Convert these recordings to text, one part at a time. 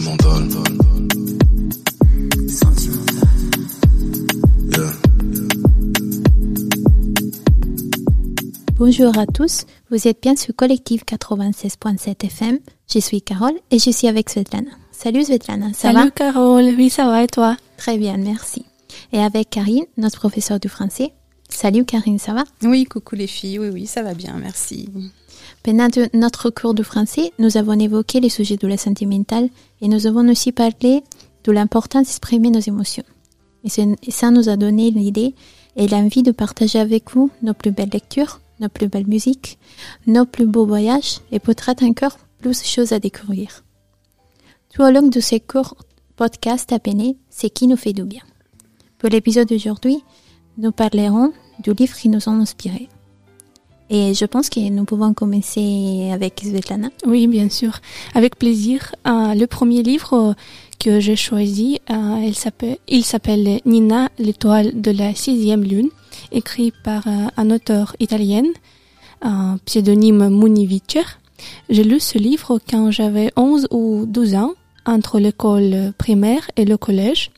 sentimental. Sentimental. Yeah. Bonjour à tous, vous êtes bien sur Collectif 96.7 FM. Je suis Carole et je suis avec Svetlana. Salut Svetlana, ça Salut Carole, oui ça va et toi? Très bien, merci. Et avec Karine, notre professeure du français. Salut Karine, ça va? Oui, coucou les filles, oui, oui, ça va bien, merci. Pendant notre cours de français, nous avons évoqué les sujets de la santé mentale et nous avons aussi parlé de l'importance d'exprimer nos émotions. Et, ça nous a donné l'idée et l'envie de partager avec vous nos plus belles lectures, nos plus belles musiques, nos plus beaux voyages et peut-être encore plus de choses à découvrir. Tout au long de ces courts podcasts à peine, c'est qui nous fait du bien. Pour l'épisode d'aujourd'hui, nous parlerons du livre qui nous ont inspirés. Et je pense que nous pouvons commencer avec Svetlana. Oui, bien sûr, avec plaisir. Euh, le premier livre euh, que j'ai choisi, euh, il s'appelle- Nina, l'étoile de la sixième lune, écrit par un auteur italien, pseudonyme Muni Vicer. J'ai lu ce livre quand j'avais 11 ou 12 ans, entre l'école primaire et le collège.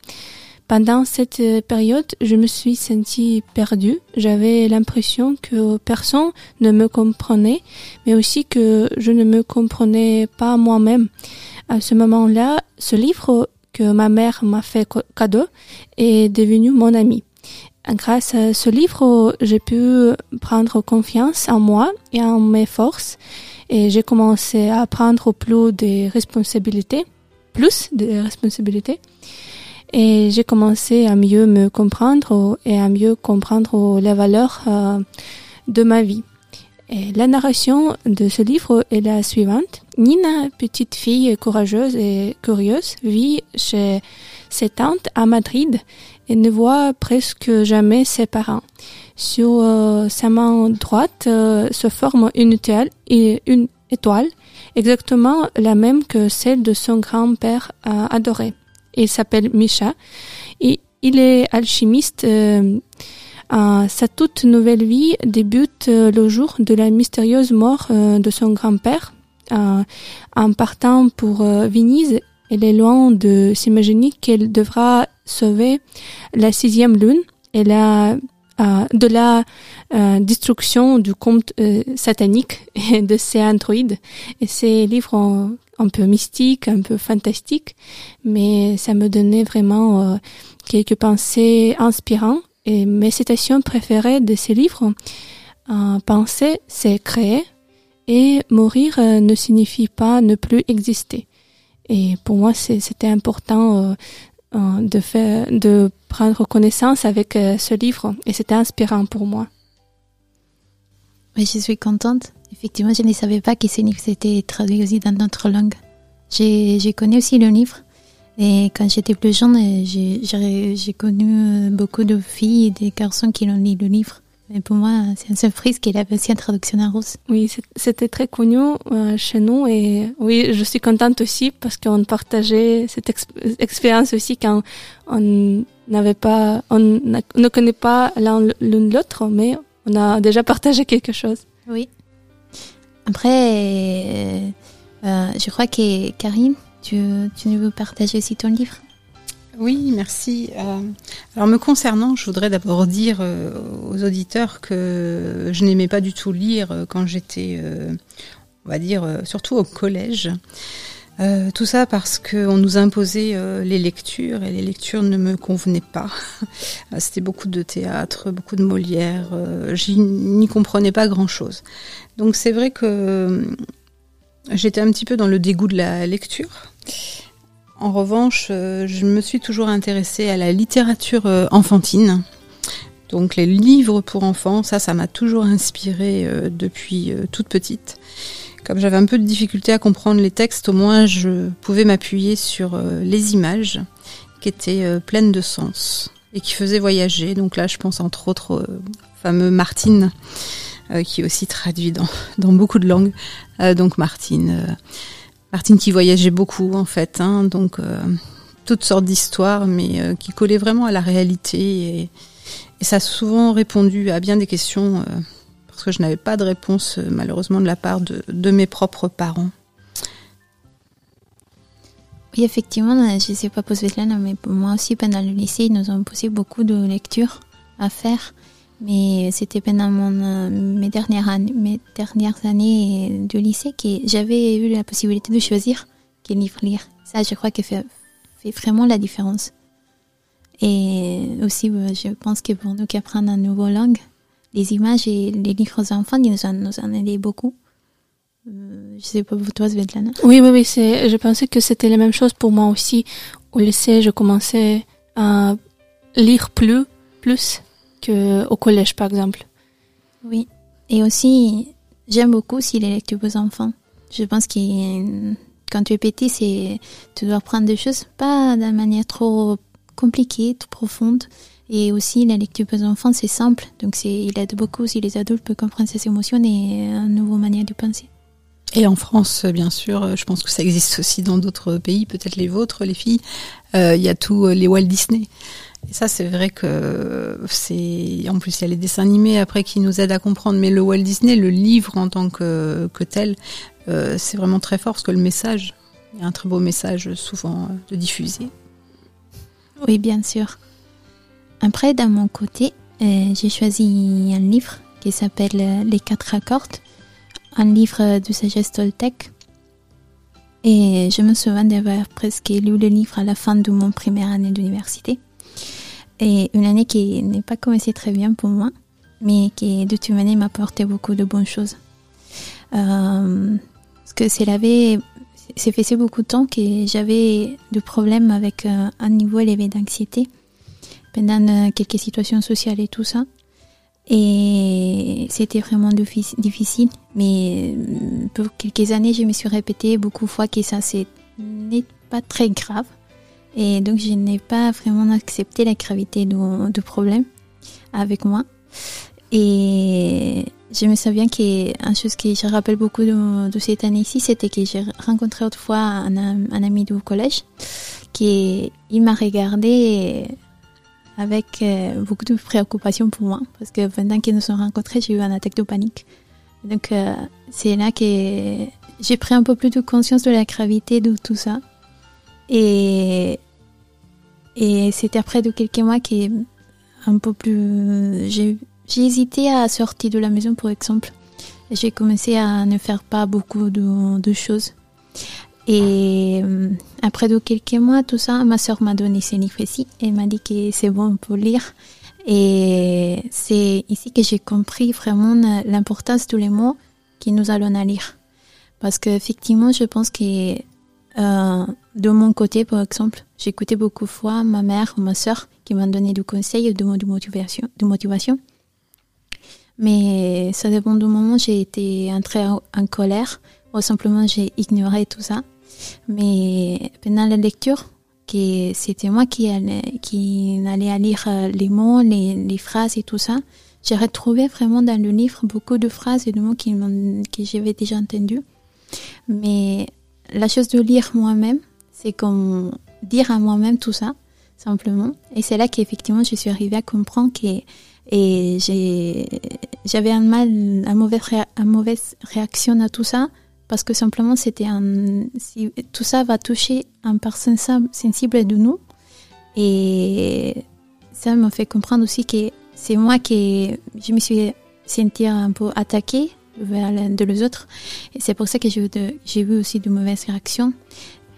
Pendant cette euh, période, je me suis sentie perdue. J'avais l'impression que personne ne me comprenait, mais aussi que je ne me comprenais pas moi-même. À ce moment-là, ce livre que ma mère m'a fait cadeau est devenu mon ami. Grâce à ce livre, j'ai pu prendre confiance en moi et en mes forces et j'ai commencé à prendre plus de responsabilités, plus de responsabilités. Et j'ai commencé à mieux me comprendre et à mieux comprendre les valeurs euh, de ma vie. La narration de ce livre est la suivante. Nina, petite fille courageuse et curieuse, vit chez ses tantes à Madrid et ne voit presque jamais ses parents. Sur euh, sa main droite euh, se forme une étoile, une étoile, exactement la même que celle de son grand-père adoré. Il s'appelle Misha et il est alchimiste. euh, sa toute nouvelle vie débute euh, le jour de la mystérieuse mort euh, de son grand-père. En partant pour Venise, elle est loin de s'imaginer qu'elle devra sauver la sixième lune et la, de la destruction du conte satanique et de ses androïdes. Et ces livres ont- un peu mystiques, un peu fantastiques, mais ça me donnait vraiment euh, quelques pensées inspirantes. Et mes citations préférées de ces livres, euh, penser, c'est créer, et mourir euh, ne signifie pas ne plus exister. Et pour moi, c'était important de faire, de prendre connaissance avec ce livre, et c'était inspirant pour moi. Oui, je suis contente. Effectivement, je ne savais pas que ce livre s'était traduit aussi dans notre langue. J'ai connu aussi le livre. Et quand j'étais plus jeune, euh, j'ai- connu euh, beaucoup de filles et des garçons qui ont lu le livre. Mais pour moi, c'est une surprise qu'il avait aussi une traduction en russe. Oui, c'était très connu euh, chez nous et oui, je suis contente aussi parce qu'on partageait cette ex- expérience aussi quand on n'avait pas, on ne connaît pas l'un l'autre, mais on a déjà partagé quelque chose. Oui. Après, euh, euh, je crois que Karine, tu, tu veux partager aussi ton livre? Oui, merci. Euh, alors me concernant, je voudrais d'abord dire aux auditeurs que je n'aimais pas du tout lire quand j'étais, on va dire, surtout au collège. Euh, tout ça parce qu'on nous imposait euh, les lectures et les lectures ne me convenaient pas. Euh, C'était beaucoup de théâtre, beaucoup de Molière. Euh, J'y n'y comprenais pas grand-chose. Donc c'est vrai que j'étais un petit peu dans le dégoût de la lecture. En revanche, je me suis toujours intéressée à la littérature enfantine. Donc les livres pour enfants, ça, ça m'a toujours inspirée depuis toute petite. Comme j'avais un peu de difficulté à comprendre les textes, au moins je pouvais m'appuyer sur euh, les images qui étaient euh, pleines de sens et qui faisaient voyager. Donc là, je pense entre autres au fameux Martine, euh, qui est aussi traduit dans, dans beaucoup de langues. Euh, donc Martine, euh, Martine qui voyageait beaucoup en fait, hein, donc euh, toutes sortes d'histoires, mais euh, qui collaient vraiment à la réalité. Et, ça a souvent répondu à bien des questions, euh, parce que je n'avais pas de réponse euh, malheureusement de la part de, mes propres parents. Oui, effectivement, je ne sais pas pour Svetlana, mais pour moi aussi, pendant le lycée, ils nous ont posé beaucoup de lectures à faire. Mais c'était pendant mon, mes, dernières années, mes lycée que j'avais eu la possibilité de choisir quel livre lire. Ça, je crois que fait, fait vraiment la différence. Et aussi, je pense que pour nous qui apprenons une nouvelle langue, les images et les livres aux enfants, ils nous en, nous en beaucoup. Euh, je sais pas pour toi, Svetlana? Oui, oui, oui. C'est, je pensais que c'était la même chose pour moi aussi. Au lycée, je commençais à lire plus, plus que au collège, par exemple. Oui. Et aussi, j'aime beaucoup aussi les lectures aux enfants. Je pense que quand tu es petit, c'est, tu dois apprendre des choses pas d'une manière trop compliquée, trop profonde. Et aussi, la lecture aux enfants, c'est simple. Donc, c'est, il aide beaucoup si les adultes peuvent comprendre ses émotions et une nouvelle manière de penser. Et en France, bien sûr, je pense que ça existe aussi dans d'autres pays, peut-être les vôtres, les filles. Euh, il y a tous les Walt Disney. Et ça, c'est vrai que c'est. En plus, il y a les dessins animés après qui nous aident à comprendre. Mais le Walt Disney, le livre en tant que, que tel, euh, c'est vraiment très fort parce que le message, il y a un très beau message souvent de diffuser. Oui, bien sûr. Après, d'un mon côté, euh, j'ai choisi un livre qui s'appelle Les quatre accords un livre de sagesse Toltec. Et je me souviens d'avoir presque lu le livre à la fin de mon première année d'université. Et une année qui n'est pas commencé très bien pour moi, mais qui de toute manière m'a apporté beaucoup de bonnes choses. Euh, parce que c'est c'est fait beaucoup de temps que j'avais de problèmes avec euh, un niveau élevé d'anxiété pendant euh, quelques situations sociales et tout ça. Et c'était vraiment difficile. Mais euh, pour quelques années, je me suis répété beaucoup de fois que ça n'est pas très grave. Et donc, je n'ai pas vraiment accepté la gravité du, problème avec moi. Et je me souviens qu'une chose que je rappelle beaucoup de, cette année-ci, c'était que j'ai rencontré autrefois un, un, ami du collège qui il m'a regardé avec euh, beaucoup de préoccupations pour moi, parce que pendant qu'ils nous sommes rencontrés, j'ai eu un attaque de panique. Donc euh, c'est là que j'ai pris un peu plus de conscience de la gravité de tout ça. Et, c'était après de quelques mois que un peu plus... J'ai hésité à sortir de la maison, par exemple. J'ai commencé à ne faire pas beaucoup de choses. Et euh, après de quelques mois, tout ça, ma soeur m'a donné ce livre ici et m'a dit que c'est bon pour lire. Et c'est ici que j'ai compris vraiment l'importance de les mots que nous allons lire. Parce qu'effectivement, je pense que euh, de mon côté, par exemple, j'écoutais beaucoup de fois ma mère ou ma soeur qui m'ont donné du conseil et mots de motivation, de motivation. Mais ça dépend du moment j'ai été entrée en colère ou simplement j'ai ignoré tout ça. Mais pendant la lecture, c'était moi qui allais, qui allait lire euh, les mots, les, les, phrases et tout ça. J'ai retrouvé vraiment dans le livre beaucoup de phrases et de mots qui que j'avais déjà entendus. Mais la chose de lire moi-même, c'est comme dire à moi-même tout ça, simplement. Et c'est là qu'effectivement je suis arrivée à comprendre que et j'avais un mal, une mauvaise réaction à tout ça parce que simplement c'était un tout ça va toucher un part sensible de nous. Et ça m'a fait comprendre aussi que c'est moi qui je me suis sentie un peu attaquée de les autres. Et c'est pour ça que j'ai eu aussi de mauvaises réactions.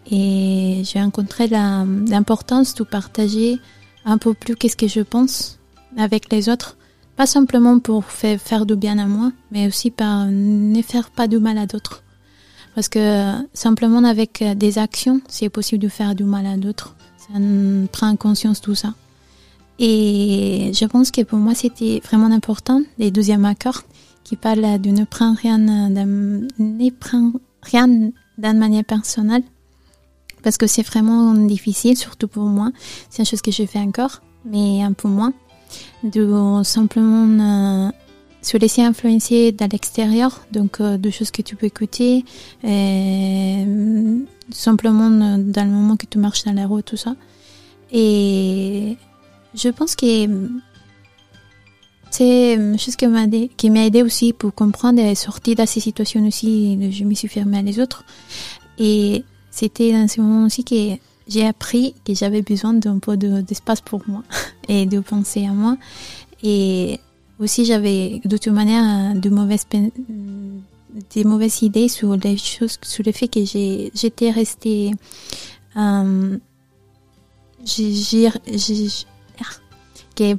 Et j'ai rencontré l'importance de partager un peu plus qu'est-ce que je pense avec les autres. Pas simplement pour faire, faire du bien à moi mais aussi par ne faire pas de mal à d'autres parce que simplement avec euh, des actions, c'est possible de faire du mal à d'autres. Ça prend conscience tout ça. Et je pense que pour moi, c'était vraiment important, les deuxièmes accords, qui parlent de ne prendre rien d'une manière personnelle. Parce que c'est vraiment difficile, surtout pour moi. C'est une chose que je fais encore, mais un peu moins. De simplement euh, se laisser influencer dans l'extérieur, donc euh, de choses que tu peux écouter, euh, simplement dans le moment que tu marches dans la rue, tout ça. Et je pense que c'est une chose qui m'a aidé, aidé aussi pour comprendre et sortir de ces situations aussi. Je me suis fermée à les autres. Et c'était dans ce moment aussi que j'ai appris que j'avais besoin d'un peu de- d'espace pour moi et de penser à moi. Et aussi, j'avais de toute manière pen- des mauvaises idées sur les choses, sur le fait que j'étais restée. euh, j'ai-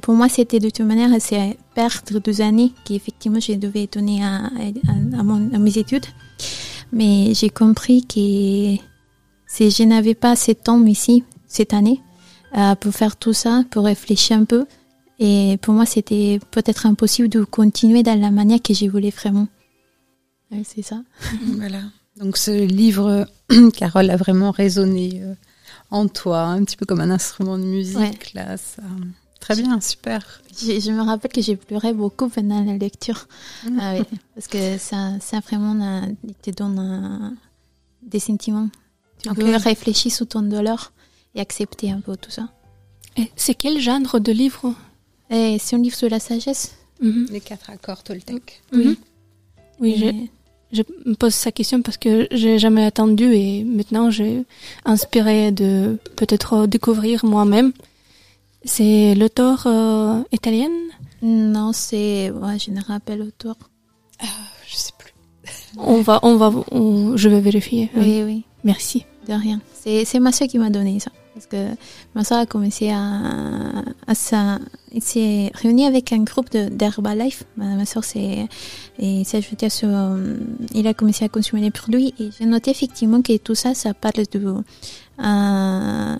pour moi, c'était de toute manière, c'est perdre deux années qu'effectivement je devais donner à, à, mes études. Mais j'ai compris que si je n'avais pas de temps ici, cette année, euh, pour faire tout ça, pour réfléchir un peu. Et pour moi, c'était peut-être impossible de continuer dans la manière que je voulais vraiment. C'est ça. Voilà. Donc ce livre, Carole, a vraiment résonné euh, en toi, un petit peu comme un instrument de musique. Ouais. Là, ça... Très bien, super. Je, je me rappelle que j'ai pleuré beaucoup pendant la lecture. Ah oui, parce que ça, ça vraiment euh, te donne des sentiments. Tu Ok. peux réfléchir sur ton douleur et accepter un peu tout ça. Et C'est quel genre de livre? Et c'est un livre sur la sagesse. Mhm. Les quatre accords Toltec. Mhm. Oui, Et- je, je me pose sa question parce que j'ai jamais attendu et maintenant j'ai inspiré de peut-être découvrir moi-même. C'est l'auteur euh, italienne Non, c'est. Ouais, je me rappelle l'auteur. Ah, je sais plus. On va, on va, on- je vais vérifier. Oui. Oui, oui, Merci. de rien. C'est c'est ma soeur qui m'a donné ça. Parce que ma soeur a commencé à. à s'est réunie avec un groupe d'Herbalife. Ma, ma soeur s'est et s'est sur. euh, Il a commencé à consommer les produits et j'ai noté effectivement que tout ça, ça parle de. euh,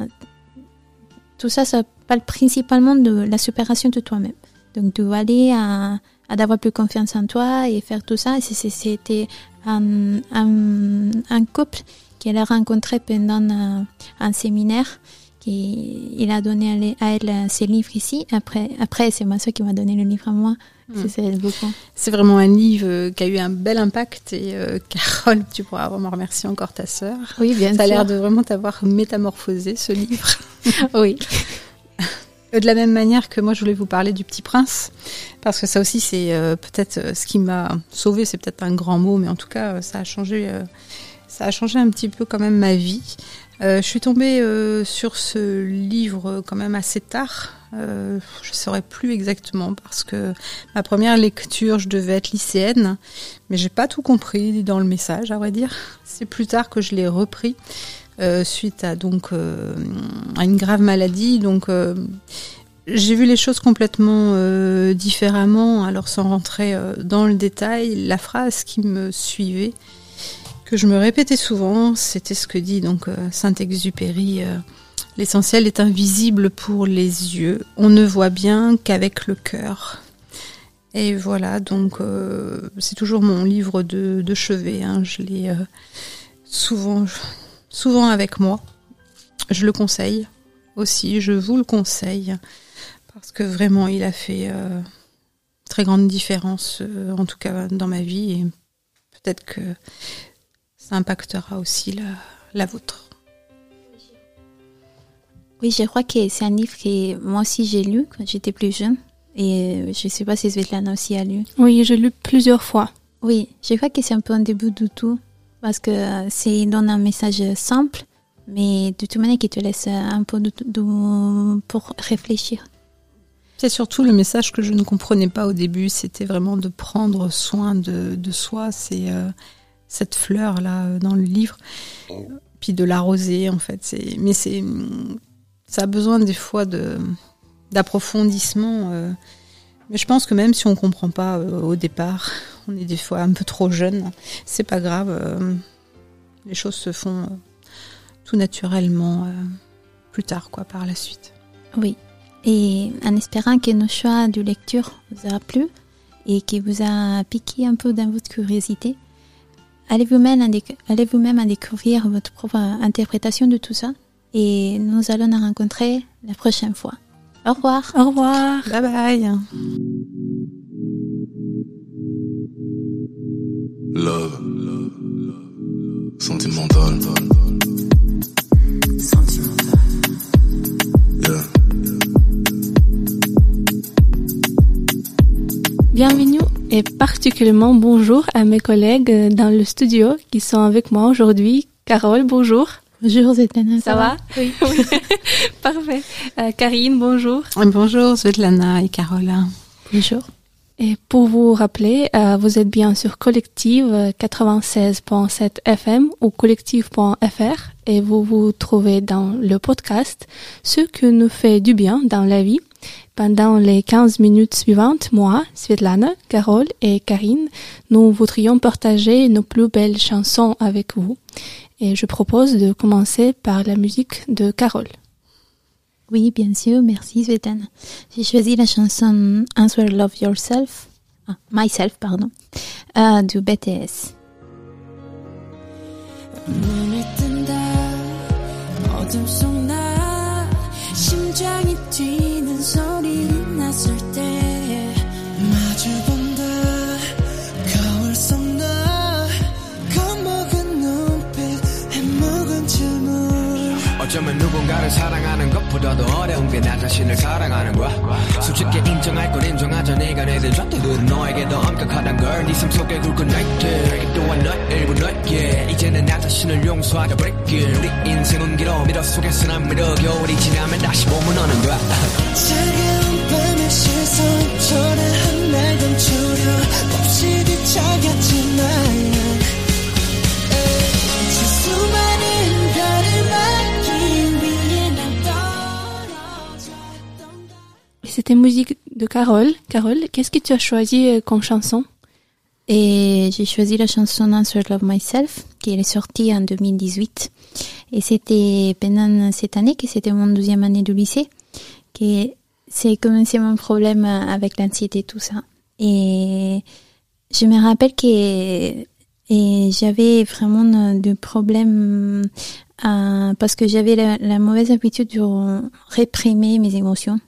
tout ça, ça parle principalement de la séparation de toi-même. Donc, de aller à, à d'avoir plus confiance en toi et faire tout ça. C'était un, un, un couple qu'elle a rencontré pendant un, un séminaire. Qui, il a donné à elle, elle ses livres ici. Après, après c'est ma soeur qui m'a donné le livre à moi. Mm. C'est- vraiment un livre euh, qui a eu un bel impact et euh, Carole, tu pourras vraiment remercier encore ta sœur. Oui, bien Ça a l'air sûr. de vraiment t'avoir métamorphosé ce livre. Oui. Euh, De la même manière que moi, je voulais vous parler du Petit Prince, parce que ça aussi, c'est euh, peut-être euh, ce qui m'a sauvé. C'est peut-être un grand mot, mais en tout cas, euh, ça a changé. euh, ça a changé un petit peu quand même ma vie. Euh, je suis tombée euh, sur ce livre euh, quand même assez tard. Je ne saurais plus exactement parce que ma première lecture, je devais être lycéenne, mais j'ai pas tout compris dans le message, à vrai dire. C'est plus tard que je l'ai repris suite à donc à une grave maladie. Donc j'ai vu les choses complètement différemment. Alors sans rentrer dans le détail, la phrase qui me suivait, je me répétais souvent, c'était ce que dit donc euh, Saint-Exupéry. euh, L'essentiel est invisible pour les yeux. On ne voit bien qu'avec le cœur. Et voilà, donc euh, c'est toujours mon livre de, chevet. hein. Je l'ai souvent, souvent avec moi. Je le conseille aussi, je vous le conseille parce que vraiment il a fait très grande différence, en tout cas dans ma vie, et peut-être que ça impactera aussi la, la vôtre. Oui, je crois que c'est un livre que moi aussi j'ai lu quand j'étais plus jeune. Et je sais pas si Svetlana aussi a lu. Oui, j'ai lu plusieurs fois. Oui, je crois que c'est un peu un début de tout. Parce que c'est donne un message simple, mais de toute manière qui te laisse un peu de, de- pour réfléchir. C'est surtout le message que je ne comprenais pas au début, c'était vraiment de prendre soin de, de soi, c'est euh, cette fleur là euh, dans le livre, puis de l'arroser en fait. C'est, mais c'est, ça a besoin des fois de d'approfondissement. euh. mais je pense que même si on comprend pas euh, au départ, on est des fois un peu trop jeune, c'est pas grave. les choses se font tout naturellement plus tard quoi par la suite. Oui. Et en espérant que nos choix de lecture vous a plu et qui vous a piqué un peu dans votre curiosité, allez vous-même à, déc- vous-même à découvrir votre propre interprétation de tout ça? Et nous allons nous rencontrer la prochaine fois. Au revoir. Au revoir. Bye bye. Love. Sentimental. Yeah. Bienvenue et particulièrement bonjour à mes collègues dans le studio qui sont avec moi aujourd'hui. Carole, bonjour. Bonjour Svetlana. Ça, va, Oui. Parfait. Euh, Karine, bonjour. Bonjour Svetlana et Carola. Bonjour. Et pour vous rappeler, euh, vous êtes bien sur Collective 96.7 FM ou collective.fr et vous vous trouvez dans le podcast Ce que nous fait du bien dans la vie. Pendant les 15 minutes suivantes, moi, Svetlana, Carole et Karine, nous voudrions partager nos plus belles chansons avec vous. Et je propose de commencer par la musique de Carole. Oui, bien sûr, merci Svetlana. J'ai choisi la chanson Answer Love Yourself, ah, Myself, pardon, euh, du BTS. 어쩌면 누군가를 사랑하는 것보다도 어려운 게 나 자신을 사랑하는 거야 솔직히 인정할 건 인정하자 네가 내든 잣대들은 너에게 더 엄격하단 걸네 삶 속에 굵은 날들 또한 너 일부 너에게 이제는 나 자신을 용서하자 break 우리 인생은 길어 미러 속에서 난 미러 겨울이 지나면 다시 봄은 오는 거야 차가운 밤의 시선 초라한 날 감추려 없이 뒤척였지만 C'était musique de Carole. Carole, qu'est-ce que tu as choisi euh, comme chanson? Et j'ai choisi la chanson Answer Love Myself, qui est sortie en 2018. Et c'était pendant cette année, que c'était mon deuxième année de lycée, que c'est commencé mon problème avec l'anxiété et tout ça. Et je me rappelle que j'avais vraiment de problèmes euh, parce que j'avais la mauvaise habitude de réprimer mes émotions.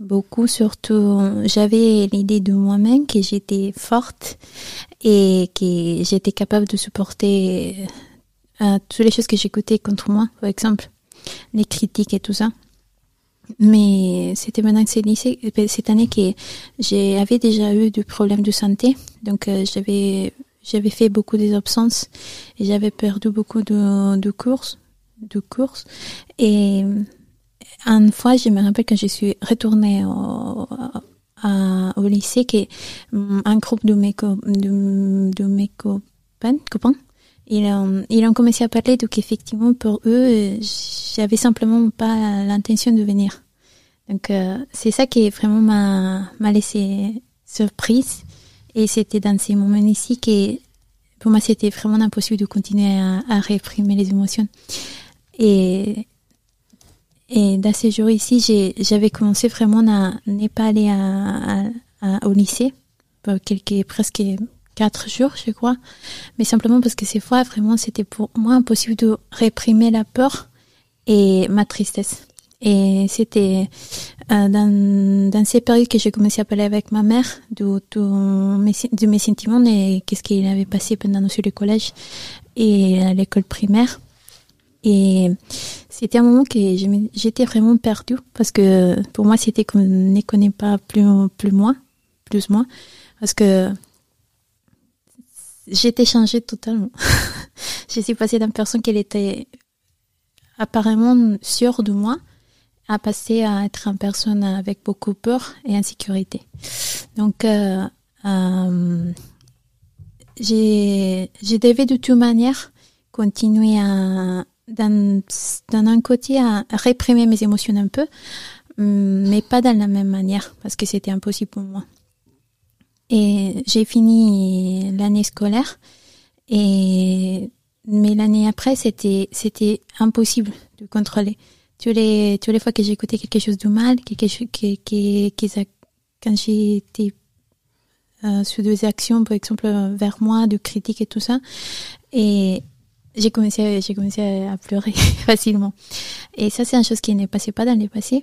Beaucoup, surtout, j'avais l'idée de moi-même que j'étais forte et que j'étais capable de supporter euh, toutes les choses que j'écoutais contre moi, par exemple, les critiques et tout ça. Mais c'était maintenant que c'est lycée, cette année que j'avais déjà eu des problèmes de santé, donc euh, j'avais j'avais fait beaucoup des absences et j'avais perdu beaucoup de, de courses, de courses. Et une fois, je me rappelle quand je suis retournée au, à- au lycée, que mm, un groupe de mes, de, mes copains, copains, ils ont, ils ont commencé à parler, donc effectivement, pour eux, j'avais simplement pas l'intention de venir. Donc, euh, c'est ça qui vraiment m'a laissé surprise. Et c'était dans ces moments ici que, pour moi, c'était vraiment impossible de continuer à, à réprimer les émotions. Et, et dans ces jours ici, j'avais commencé vraiment à ne pas aller à, à- à- au lycée, pour quelques, presque quatre jours, je crois. Mais simplement parce que ces fois, vraiment, c'était pour moi impossible de réprimer la peur et ma tristesse. Et c'était euh, dans, dans ces périodes que j'ai commencé à parler avec ma mère de, de, mes, de mes sentiments et qu'est-ce qu'il avait passé pendant aussi le collège et l'école primaire. Et c'était un moment que j'étais vraiment perdue parce que pour moi c'était qu'on ne connaît pas plus, plus moi, plus moi, parce que j'étais changée totalement. je suis passée d'une personne qui était apparemment sûre de moi à passer à être une personne avec beaucoup peur et insécurité. Donc, euh, euh, j'ai, je de toute manière continuer à, d'un, un côté, à réprimer mes émotions un peu, hum, mais pas dans la même manière, parce que c'était impossible pour moi. Et j'ai fini l'année scolaire, et, mais l'année après, c'était, c'était impossible de contrôler. Tous les, tous les fois que j'écoutais quelque chose de mal, quelque chose qui, qui, qui, quand j'étais euh, sur des actions, par exemple, euh, vers moi, de critiques et tout ça, et j'ai commencé, j'ai commencé à, pleurer facilement. Et ça, c'est une chose qui ne passait pas dans le passé.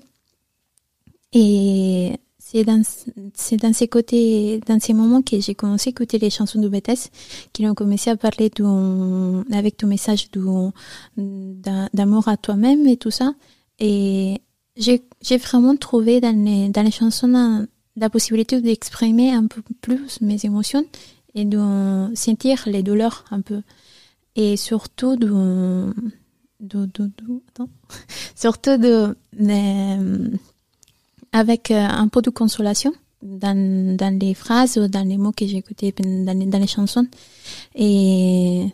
Et c'est dans, c'est dans ces côtés, dans ces moments que j'ai commencé à écouter les chansons de BTS, qui ont commencé à parler avec ton message d'amour à toi-même et tout ça. Et j'ai, j'ai vraiment trouvé dans les, dans les chansons la, la possibilité d'exprimer un peu plus mes émotions et de sentir les douleurs un peu. Et surtout de, de, de, de- attends. surtout de, de- avec euh, un peu de consolation dans, dans les phrases ou dans les mots que j'écoutais dans les, dans les chansons. Et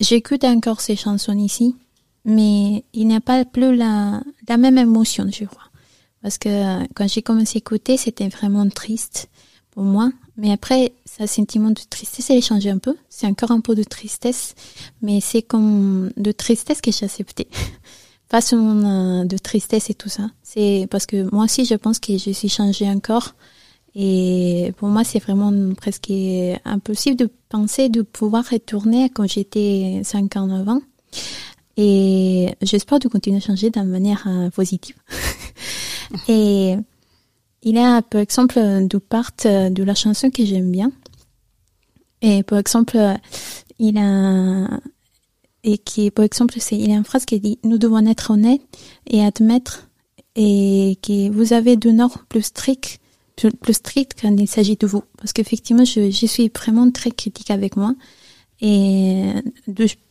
j'écoute encore ces chansons ici, mais il n'y a pas plus la, la même émotion, je crois. Parce que quand j'ai commencé à écouter, c'était vraiment triste pour moi. Mais après, ce sentiment de tristesse, elle a changé un peu. C'est encore un peu de tristesse, mais c'est comme de tristesse que j'ai accepté. Pas seulement euh, de tristesse et tout ça. C'est parce que moi aussi, je pense que je suis changée encore. Et pour moi, c'est vraiment presque impossible de penser de pouvoir retourner quand j'étais 5 ans avant. Et j'espère de continuer à changer d'une manière euh, positive. et il y a, par exemple, deux parts euh, de la chanson que j'aime bien. Et par exemple, euh, il a, et qui, par exemple, c'est, il y a une phrase qui dit, nous devons être honnêtes et admettre, et que vous avez de normes plus strictes, plus, strictes quand il s'agit de vous. Parce qu'effectivement, je, suis vraiment très critique avec moi. Et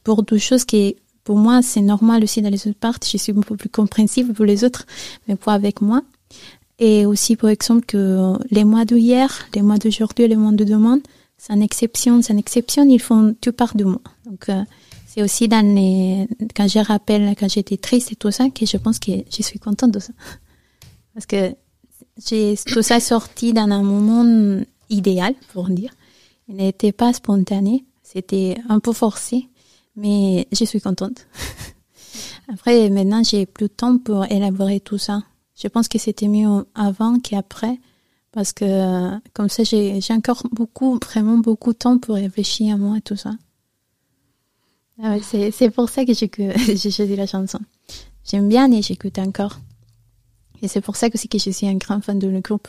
pour deux choses qui, pour moi, c'est normal aussi dans les autres parts. Je suis peu plus compréhensible pour les autres, mais pas avec moi. Et aussi, par exemple, que les mois d'hier, les mois d'aujourd'hui, les mois de demain, c'est une exception, c'est une exception, ils font tout part de moi. Donc, euh, c'est aussi dans les, quand je rappelle, quand j'étais triste et tout ça, que je pense que je suis contente de ça. Parce que j'ai, tout ça sorti dans un moment idéal, pour dire. Il n'était pas spontané, c'était un peu forcé, mais je suis contente. Après, maintenant, j'ai plus de temps pour élaborer tout ça. Je pense que c'était mieux avant qu'après, parce que euh, comme ça, j'ai encore beaucoup, vraiment beaucoup de temps pour réfléchir à moi et tout ça. Ah c'est pour ça que j'ai choisi la chanson. J'aime bien et j'écoute encore. Et c'est pour ça aussi que je suis un grand fan de le groupe.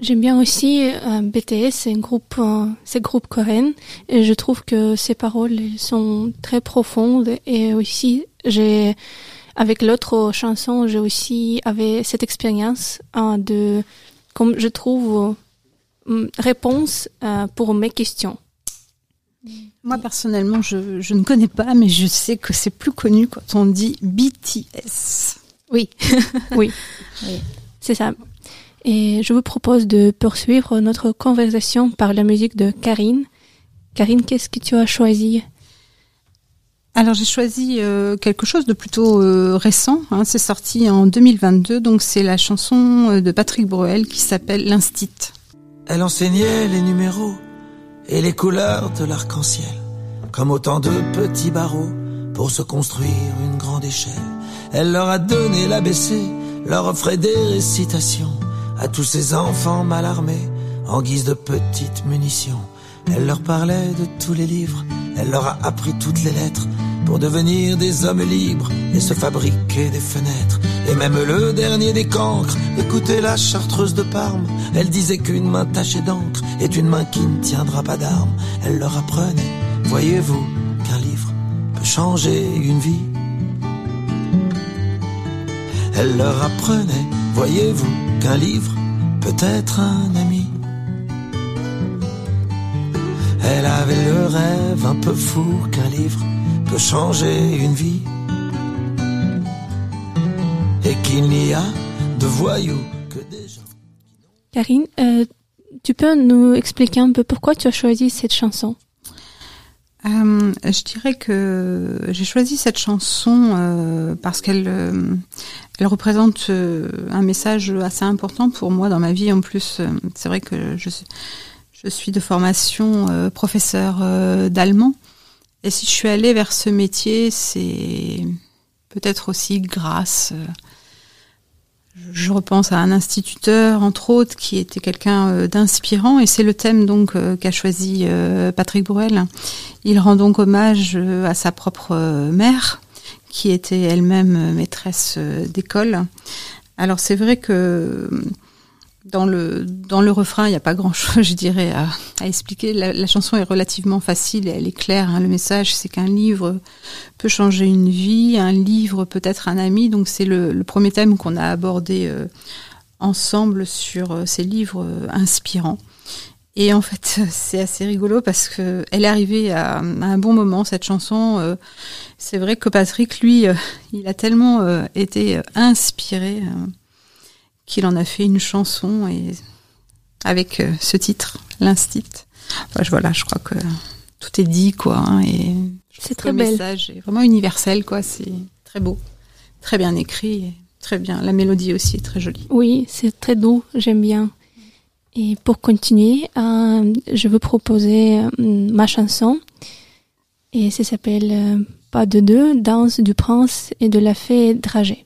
J'aime bien aussi euh, BTS, c'est un groupe, euh, c'est groupe coréen, et je trouve que ses paroles sont très profondes et aussi j'ai avec l'autre chanson j'ai aussi avait cette expérience euh, de comme je trouve euh, réponse euh, pour mes questions. Moi, personnellement, je, je ne connais pas, mais je sais que c'est plus connu quand on dit BTS. Oui. Oui, Oui. c'est ça. Et je vous propose de poursuivre notre conversation par la musique de Karine. Karine, qu'est-ce que tu as choisi? Alors, j'ai choisi euh, quelque chose de plutôt euh, récent. hein. c'est sorti en 2022, donc c'est la chanson euh, de Patrick Bruel qui s'appelle L'Instit. Elle enseignait les numéros et les couleurs de l'arc-en-ciel, comme autant de petits barreaux pour se construire une grande échelle. Elle leur a donné l'ABC, leur offrait des récitations à tous ces enfants mal armés en guise de petites munitions. Elle leur parlait de tous les livres, elle leur a appris toutes les lettres pour devenir des hommes libres et se fabriquer des fenêtres. Et même le dernier des cancres, écoutez la chartreuse de Parme, elle disait qu'une main tachée d'encre est une main qui ne tiendra pas d'armes. Elle leur apprenait, voyez-vous, qu'un livre peut changer une vie. Elle leur apprenait, voyez-vous, qu'un livre peut être un ami. Elle avait le rêve un peu fou qu'un livre peut changer une vie. Et qu'il n'y a de voyous que des gens. Karine, euh, tu peux nous expliquer un peu pourquoi tu as choisi cette chanson? Euh, je dirais que j'ai choisi cette chanson euh, parce qu'elle euh, elle représente euh, un message assez important pour moi dans ma vie. En plus, euh, c'est vrai que je, suis- je suis de formation euh, professeur euh, d'allemand. Et si je suis allée vers ce métier, c'est peut-être aussi grâce. euh, je repense à un instituteur, entre autres, qui était quelqu'un euh, d'inspirant, et c'est le thème donc euh, qu'a choisi Patrick Bruel. Il rend donc hommage à sa propre mère, qui était elle-même maîtresse d'école. Alors c'est vrai que dans le dans le refrain, il n'y a pas grand-chose, je dirais, à, à expliquer. La, la chanson est relativement facile et elle est claire. hein. Le message, c'est qu'un livre peut changer une vie, un livre peut être un ami. Donc c'est le, le premier thème qu'on a abordé euh, ensemble sur euh, ces livres euh, inspirants. Et en fait, c'est assez rigolo parce que elle est arrivée à, à un bon moment cette chanson. Euh, c'est vrai que Patrick, lui, euh, il a tellement euh, été inspiré qu'il en a fait une chanson et avec euh, ce titre, l'instit. Enfin, je- voilà, je crois que tout est dit quoi. hein, et C'est très belle. Le message est vraiment universel quoi. C'est très beau, très bien écrit, et très bien. La mélodie aussi est très jolie. Oui, c'est très doux, j'aime bien. Et pour continuer, euh, je veux proposer euh, ma chanson. Et ça s'appelle Pas de deux, danse du prince et de la fée dragée.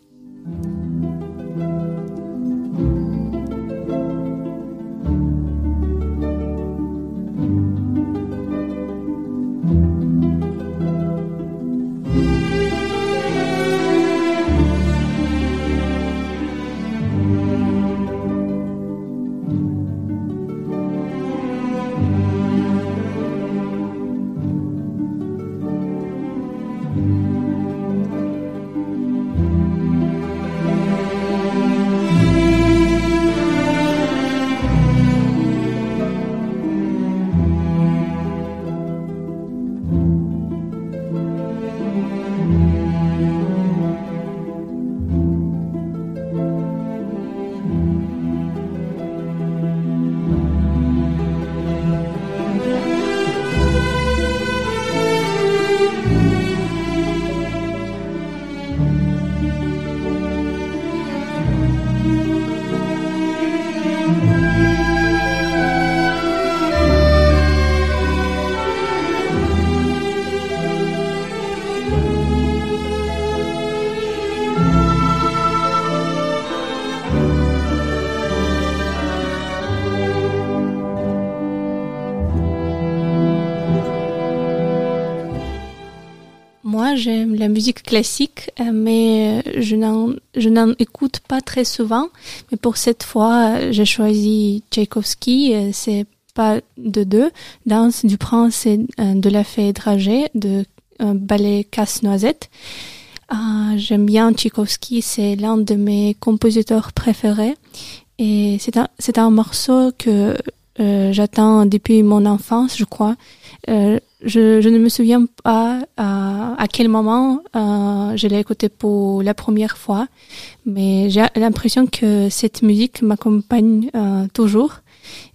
La musique classique, euh, mais euh, je n'en, je n'en écoute pas très souvent. Mais pour cette fois, euh, j'ai choisi Tchaïkovski. C'est pas de deux. Danse du prince et de la fée dragée de ballet Casse-Noisette. Euh, j'aime bien Tchaïkovski. C'est l'un de mes compositeurs préférés. Et c'est un, c'est un morceau que j'attends depuis mon enfance, je crois. Euh, je, je ne me souviens pas à, à quel moment euh, je l'ai écouté pour la première fois, mais j'ai l'impression que cette musique m'accompagne euh, toujours.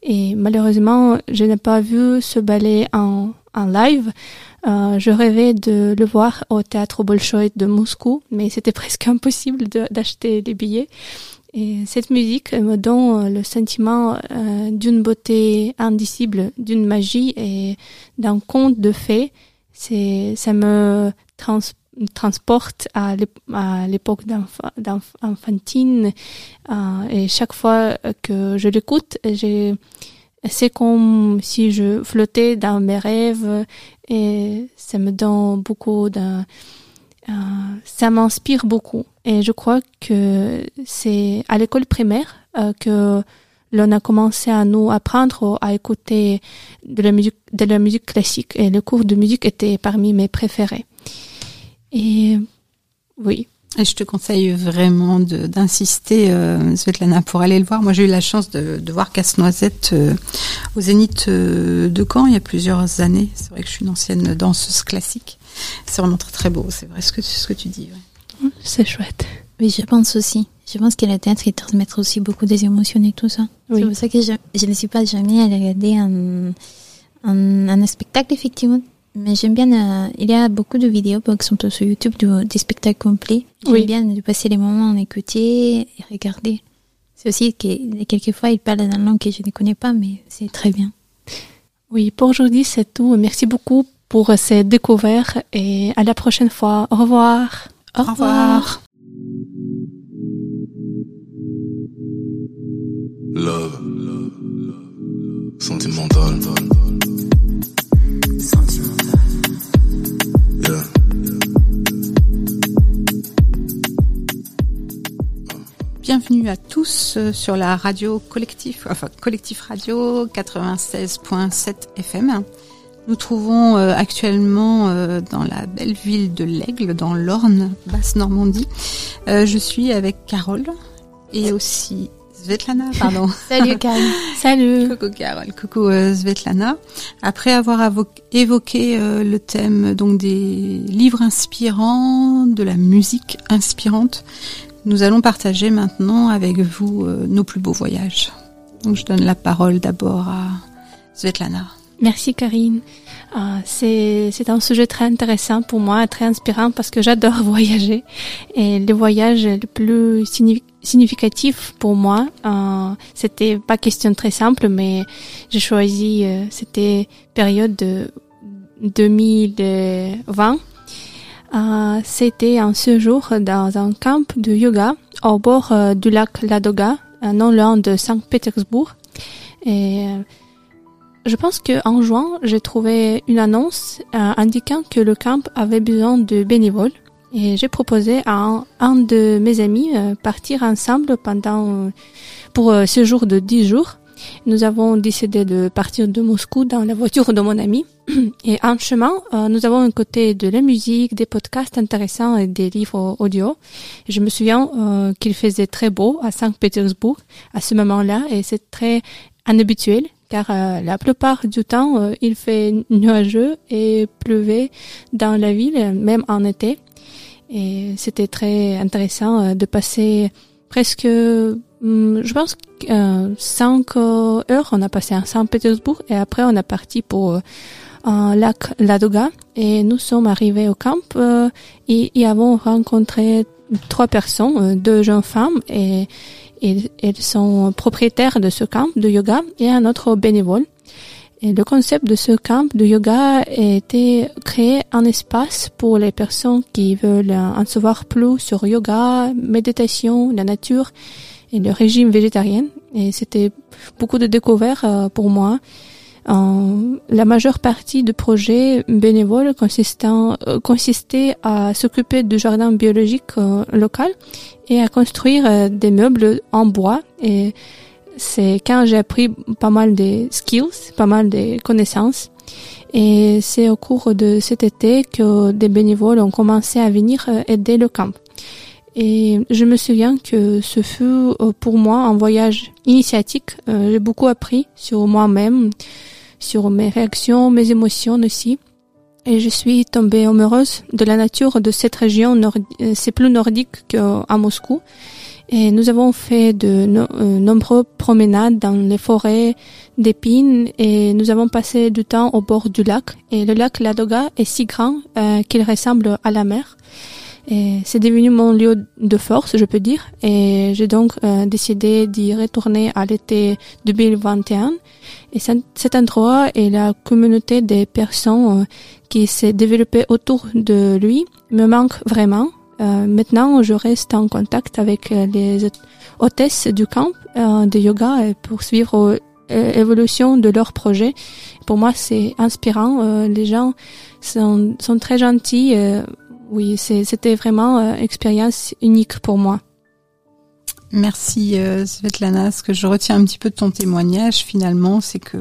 Et malheureusement, je n'ai pas vu ce ballet en, en live. Euh, je rêvais de le voir au théâtre Bolchoï de Moscou, mais c'était presque impossible d'acheter les billets. Et cette musique me donne le sentiment euh, d'une beauté indicible, d'une magie et d'un conte de fées. C'est, ça me trans- transporte à l'ép- à l'époque enfantine. Euh, et chaque fois que je l'écoute, c'est comme si je flottais dans mes rêves et ça me donne beaucoup d'un, euh, ça m'inspire beaucoup. Et je crois que c'est à l'école primaire euh, que l'on a commencé à nous apprendre à écouter de la musique, de la musique classique. Et le cours de musique était parmi mes préférés. Et oui, Et je te conseille vraiment d'insister, euh, Svetlana, pour aller le voir. Moi, j'ai eu la chance de, de voir Casse-Noisette euh, au Zénith euh, de Caen il y a plusieurs années. C'est vrai que je suis une ancienne danseuse classique. C'est vraiment très très beau. C'est vrai ce que, ce que tu dis. ouais. c'est chouette. Oui, je pense aussi. Je pense que le théâtre, il transmet aussi beaucoup des émotions et tout ça. Oui. C'est pour ça que je, je ne suis pas jamais allée regarder un, un, un spectacle, effectivement. Mais j'aime bien, euh, il y a beaucoup de vidéos, par exemple, sur YouTube, de- des spectacles complets. J'aime Oui. bien de passer les moments en écouter et regarder. C'est aussi que, quelquefois, ils parlent dans une langue que je ne connais pas, mais c'est très bien. Oui, pour aujourd'hui, c'est tout. Merci beaucoup pour ces découvertes et à la prochaine fois. Au revoir. Au revoir. Love. Sentimental. Bienvenue à tous euh, sur la radio collectif, enfin collectif radio 96.7 FM. Nous trouvons euh, actuellement euh, dans la belle ville de l'Aigle, dans l'Orne, basse Normandie. Je suis avec Carole et aussi Svetlana, pardon. Salut Karine. Salut. Coucou Carole, coucou euh, Svetlana. Après avoir avo- évoqué euh, le thème donc des livres inspirants, de la musique inspirante, nous allons partager maintenant avec vous euh, nos plus beaux voyages. Donc je donne la parole d'abord à Svetlana. Merci Karine. Euh, c'est un sujet très intéressant pour moi, très inspirant parce que j'adore voyager. Et le voyage le plus signi- significatif pour moi, euh, c'était pas question très simple, mais j'ai choisi euh, c'était période de 2020. Euh, c'était un séjour dans un camp de yoga au bord euh, du lac Ladoga, non loin de Saint-Pétersbourg. Je pense que en juin, j'ai trouvé une annonce euh, indiquant que le camp avait besoin de bénévoles et j'ai proposé à un, un de mes amis euh, partir ensemble pendant pour euh, ce jour de 10 jours. Nous avons décidé de partir de Moscou dans la voiture de mon ami et en chemin, euh, nous avons un côté de la musique, des podcasts intéressants et des livres audio. Je me souviens euh, qu'il faisait très beau à Saint-Pétersbourg à ce moment-là et c'est très inhabituel car euh, la plupart du temps euh, il fait nuageux et pleuvait dans la ville même en été. Et c'était très intéressant euh, de passer presque hum, je pense euh, cinq euh, heures on a passé à Saint-Pétersbourg et après on a parti pour un lac Ladoga. Et nous sommes arrivés au camp et y avons rencontré trois personnes, deux jeunes femmes et et elles sont propriétaires de ce camp de yoga et un autre bénévole. Et le concept de ce camp de yoga été créer un espace pour les personnes qui veulent en savoir plus sur yoga, méditation, la nature et le régime végétarien. Et c'était beaucoup de découvertes euh, pour moi. La majeure partie du projet bénévole consistant, euh, consistait à s'occuper du jardin biologique euh, local et à construire euh, des meubles en bois. Et c'est quand j'ai appris pas mal de skills, pas mal de connaissances. Et c'est au cours de cet été que des bénévoles ont commencé à venir euh, aider le camp. Et je me souviens que ce fut pour moi un voyage initiatique. J'ai beaucoup appris sur moi-même, sur mes réactions, mes émotions aussi. Et je suis tombée amoureuse de la nature de cette région. euh, C'est plus nordique qu'à Moscou. Et nous avons fait de no- euh, nombreuses promenades dans les forêts d'épines et nous avons passé du temps au bord du lac. Et le lac Ladoga est si grand euh, qu'il ressemble à la mer. Et c'est devenu mon lieu de force, je peux dire. Et j'ai donc euh, décidé d'y retourner à l'été 2021. Et cet endroit et la communauté des personnes euh, qui s'est développée autour de lui me manquent vraiment. Euh, maintenant, je reste en contact avec euh, les hôte- hôtesses du camp euh, de yoga pour suivre l'évolution de leur projet. Pour moi, c'est inspirant. Les gens sont, sont très gentils. Euh, oui, c'était vraiment une expérience unique pour moi. Merci euh, Svetlana. Ce que je retiens un petit peu de ton témoignage finalement, c'est que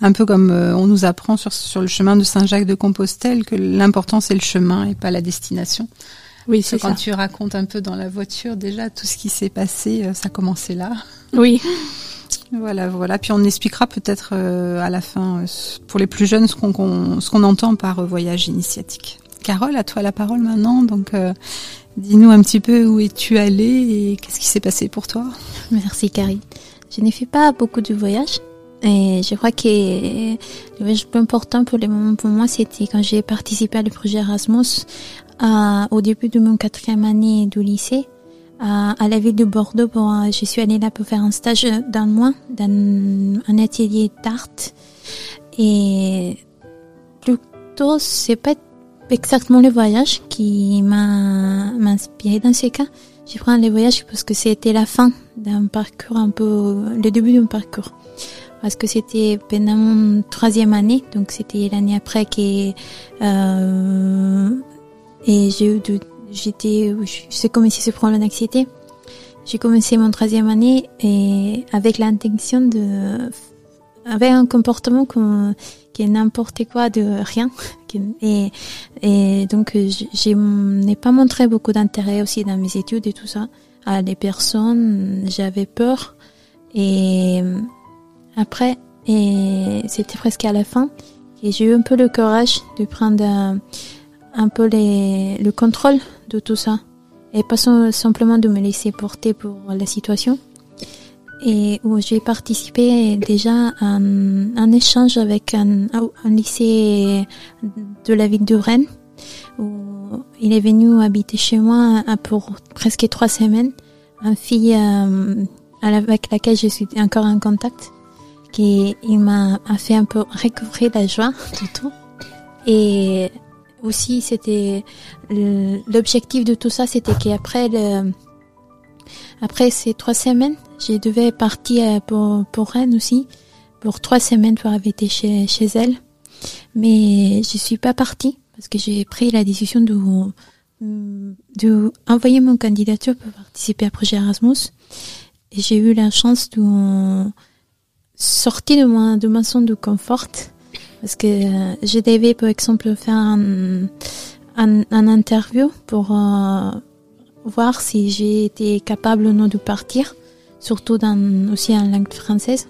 un peu comme euh, on nous apprend sur, sur le chemin de Saint-Jacques de Compostelle, que l'important c'est le chemin et pas la destination. Oui, c'est quand ça. tu racontes un peu dans la voiture déjà tout ce qui s'est passé, euh, ça commençait là. Oui. Voilà, voilà. Puis on expliquera peut-être euh, à la fin, euh, pour les plus jeunes, ce qu'on qu'on- ce qu'on entend par euh, voyage initiatique. Carole, à toi la parole maintenant. Donc, euh, dis-nous un petit peu où es-tu allée et qu'est-ce qui s'est passé pour toi? Merci Karine. Je n'ai fait pas beaucoup de voyages. Et je crois que le voyage le plus important pour moi, c'était quand j'ai participé à le projet Erasmus euh, au début de mon quatrième année du lycée à, à la ville de Bordeaux. Pour, euh, je suis allée là pour faire un stage d'un mois dans un atelier d'art. Et plutôt, c'est pas exactement le voyage qui m'a inspiré dans ce cas. Je prends le voyage parce que c'était la fin d'un parcours un peu, le début d'un parcours. Parce que c'était pendant mon troisième année, donc c'était l'année après que euh, et j'ai eu j'étais, j'ai commencé ce problème d'anxiété. J'ai commencé mon troisième année et avec l'intention de, avec un comportement comme, qui est n'importe quoi de rien. Et, donc, je, je n'ai pas montré beaucoup d'intérêt aussi dans mes études et tout ça. À les personnes, j'avais peur Et euh, après, et c'était presque à la fin, et j'ai eu un peu le courage de prendre un, un peu le contrôle de tout ça. Et pas simplement de me laisser porter pour la situation. Et où j'ai participé déjà à un, échange avec un, lycée de la ville de Rennes, où il est venu habiter chez moi euh, pour presque trois semaines. Une fille euh, avec laquelle je suis encore en contact, qui il m'a fait un peu recouvrir la joie de tout. Et aussi, c'était l'objectif de tout ça, c'était qu'après le, après ces trois semaines, je devais partir euh, pour, pour Rennes aussi, pour trois semaines pour habiter chez, chez elle. Mais je suis pas partie parce que j'ai pris la décision de, de envoyer mon candidature pour participer au projet Erasmus. Et j'ai eu la chance de sortir de ma, de ma zone de confort parce que euh, je devais, par exemple, faire un, un, un interview pour euh, voir si j'ai été capable ou non de partir, surtout dans, aussi en langue française.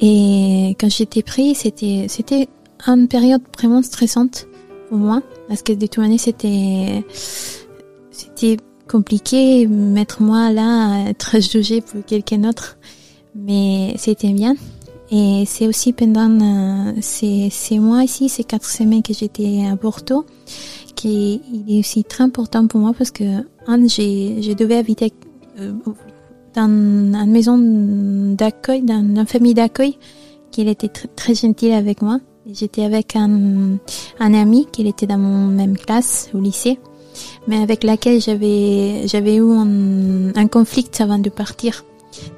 Et quand j'étais pris, c'était, c'était une période vraiment stressante pour moi, parce que de toute manière, c'était, c'était compliqué mettre moi là être jugée pour quelqu'un d'autre, mais c'était bien. Et c'est aussi pendant euh, ces, ces mois ici, ces quatre semaines que j'étais à Porto, qui est aussi très important pour moi parce que un, j'ai, je devais habiter euh, dans une maison d'accueil, dans une famille d'accueil, qu'il était tr- très gentil avec moi. J'étais avec un, un ami qui était dans mon même classe au lycée, mais avec laquelle j'avais j'avais eu un, un conflit avant de partir.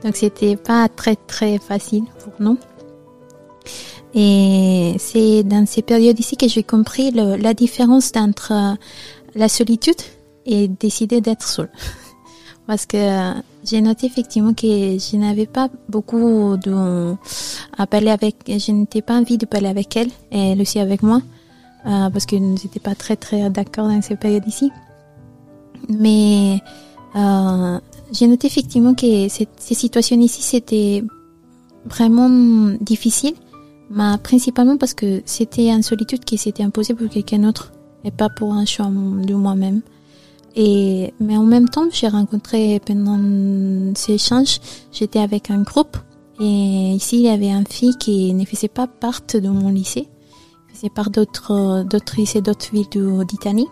Donc c'était pas très très facile pour nous. Et c'est dans ces périodes ici que j'ai compris le- la différence entre euh, la solitude et décider d'être seule. Parce que euh, j'ai noté effectivement que je n'avais pas beaucoup de à parler avec, je n'étais pas envie de parler avec elle et elle aussi avec moi, euh, parce que nous n'étions pas très très d'accord dans ces périodes ici. Mais euh, j'ai noté effectivement que cette- ces situations ici c'était vraiment difficile, mais principalement parce que c'était une solitude qui s'était imposée pour quelqu'un d'autre et pas pour un choix de moi-même. Et, mais en même temps, j'ai rencontré pendant ces échanges, j'étais avec un groupe et ici il y avait une fille qui ne faisait pas partie de mon lycée, faisait part d'autres, d'autres lycées, d'autres villes d'Italie,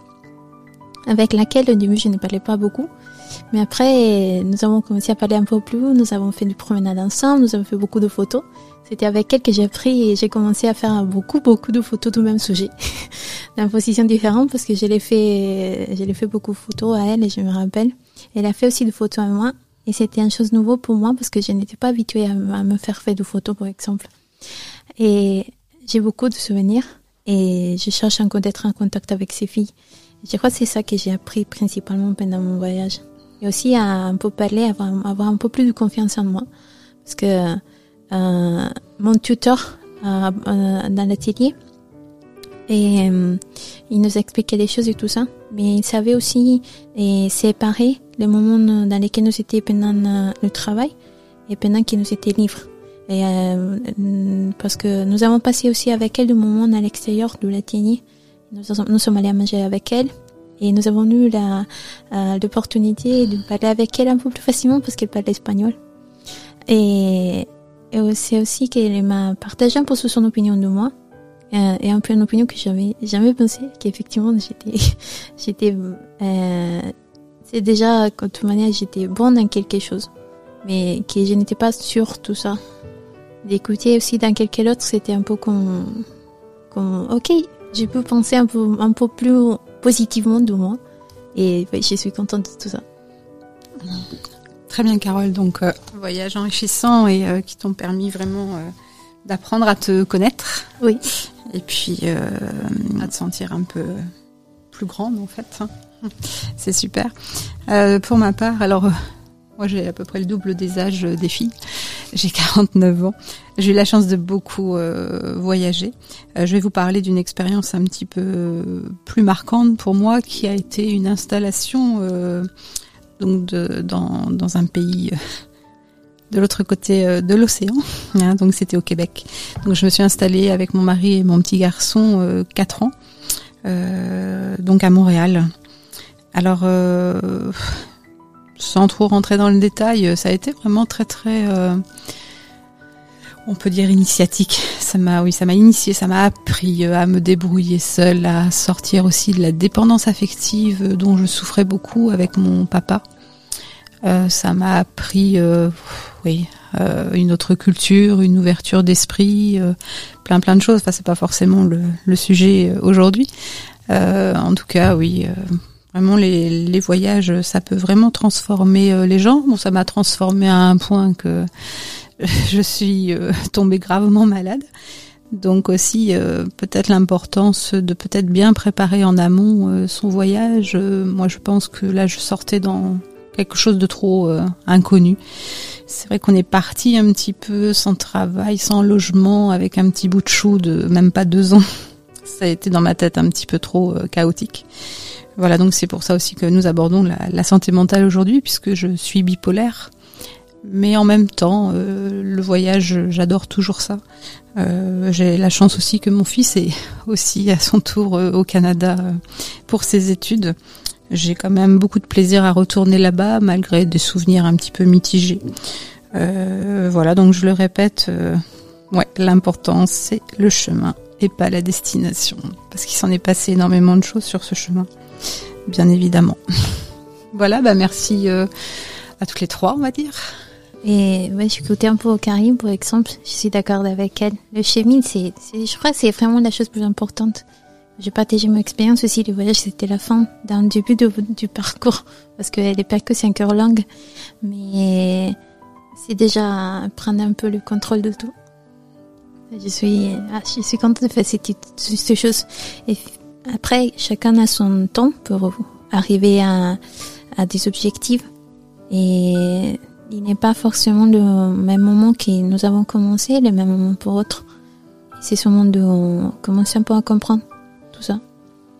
avec laquelle au début je ne parlais pas beaucoup. Mais après, nous avons commencé à parler un peu plus, nous avons fait des promenades ensemble, nous avons fait beaucoup de photos. C'était avec elle que j'ai appris et j'ai commencé à faire beaucoup, beaucoup de photos du même sujet. Dans positions différentes parce que je l'ai fait, je l'ai fait beaucoup de photos à elle et je me rappelle. Elle a fait aussi des photos à moi et c'était une chose nouveau pour moi parce que je n'étais pas habituée à, me faire faire des photos, par exemple. Et j'ai beaucoup de souvenirs et je cherche encore d'être en contact avec ces filles. Je crois que c'est ça que j'ai appris principalement pendant mon voyage. Et aussi à un peu parler, avoir, avoir un peu plus de confiance en moi. Parce que mon tuteur euh, euh, dans l'atelier, et euh, il nous expliquait les choses et tout ça, mais il savait aussi et séparer les moments dans lesquels nous étions pendant euh, le travail et pendant qu'il nous était libre. Et euh, parce que nous avons passé aussi avec elle des moments à l'extérieur de l'atelier. Nous, nous sommes allés à manger avec elle et nous avons eu la euh, l'opportunité de parler avec elle un peu plus facilement parce qu'elle parle espagnol. Et, et c'est aussi qu'elle m'a partagé un peu son opinion de moi. Euh, et un peu une opinion que j'avais jamais pensé qu'effectivement j'étais j'étais euh, c'est déjà de toute manière j'étais bonne dans quelque chose. Mais que je n'étais pas sûre tout ça. D'écouter aussi dans quelqu'un d'autre c'était un peu comme comme ok je peux penser un peu un peu plus positivement de moi. Et ouais, je suis contente de tout ça Très bien, Carole. Donc, euh, voyage enrichissant et euh, qui t'ont permis vraiment euh, d'apprendre à te connaître. Oui. Et puis euh, à te sentir un peu plus grande, en fait. hein. C'est super. Pour ma part, alors, moi, j'ai à peu près le double des âges des filles. J'ai 49 ans. J'ai eu la chance de beaucoup euh, voyager. Euh, je vais vous parler d'une expérience un petit peu plus marquante pour moi, qui a été une installation euh, donc dans, dans un pays euh, de l'autre côté euh, de l'océan. hein, donc c'était au Québec. Donc je me suis installée avec mon mari et mon petit garçon euh, 4 ans, euh, donc à Montréal. Alors, sans trop rentrer dans le détail, ça a été vraiment très très, on peut dire initiatique. Ça m'a, oui, ça m'a initié, ça m'a appris euh, à me débrouiller seule, à sortir aussi de la dépendance affective euh, dont je souffrais beaucoup avec mon papa. Euh, ça m'a appris, oui, une autre culture, une ouverture d'esprit, plein plein de choses. Enfin, c'est pas forcément le, sujet aujourd'hui. En tout cas, oui, vraiment les, les voyages, ça peut vraiment transformer les gens. Bon, ça m'a transformé à un point que je suis euh, tombée gravement malade. Donc aussi euh, peut-être l'importance de peut-être bien préparer en amont euh, son voyage. Moi, je pense que là, je sortais dans quelque chose de trop inconnu. C'est vrai qu'on est parti un petit peu sans travail, sans logement, avec un petit bout de chou de même pas deux ans. Ça a été dans ma tête un petit peu trop chaotique. Voilà, donc c'est pour ça aussi que nous abordons la santé mentale aujourd'hui, puisque je suis bipolaire. Mais en même temps, euh, le voyage, j'adore toujours ça. Euh, J'ai la chance aussi que mon fils est aussi à son tour euh, au Canada euh, pour ses études. J'ai quand même beaucoup de plaisir à retourner là-bas, malgré des souvenirs un petit peu mitigés. Euh, voilà, donc je le répète, ouais, l'important c'est le chemin et pas la destination, parce qu'il s'en est passé énormément de choses sur ce chemin, bien évidemment. voilà, bah merci à toutes les trois, on va dire. Et ouais, je écoutais un peu au Karim, par exemple. Je suis d'accord avec elle. Le chemin, c'est, je crois c'est vraiment la chose plus importante. J'ai partagé mon expérience aussi. Le voyage, c'était la fin d'un début de- du parcours. Parce que les parcours, c'est encore long. Mais c'est déjà prendre un peu le contrôle de tout. Je suis, ah, je suis contente de faire ces, ces choses. Et après, chacun a son temps pour arriver à, à des objectifs. Et il n'est pas forcément le même moment que nous avons commencé, le même moment pour autre. C'est seulement de commencer un peu à comprendre tout ça.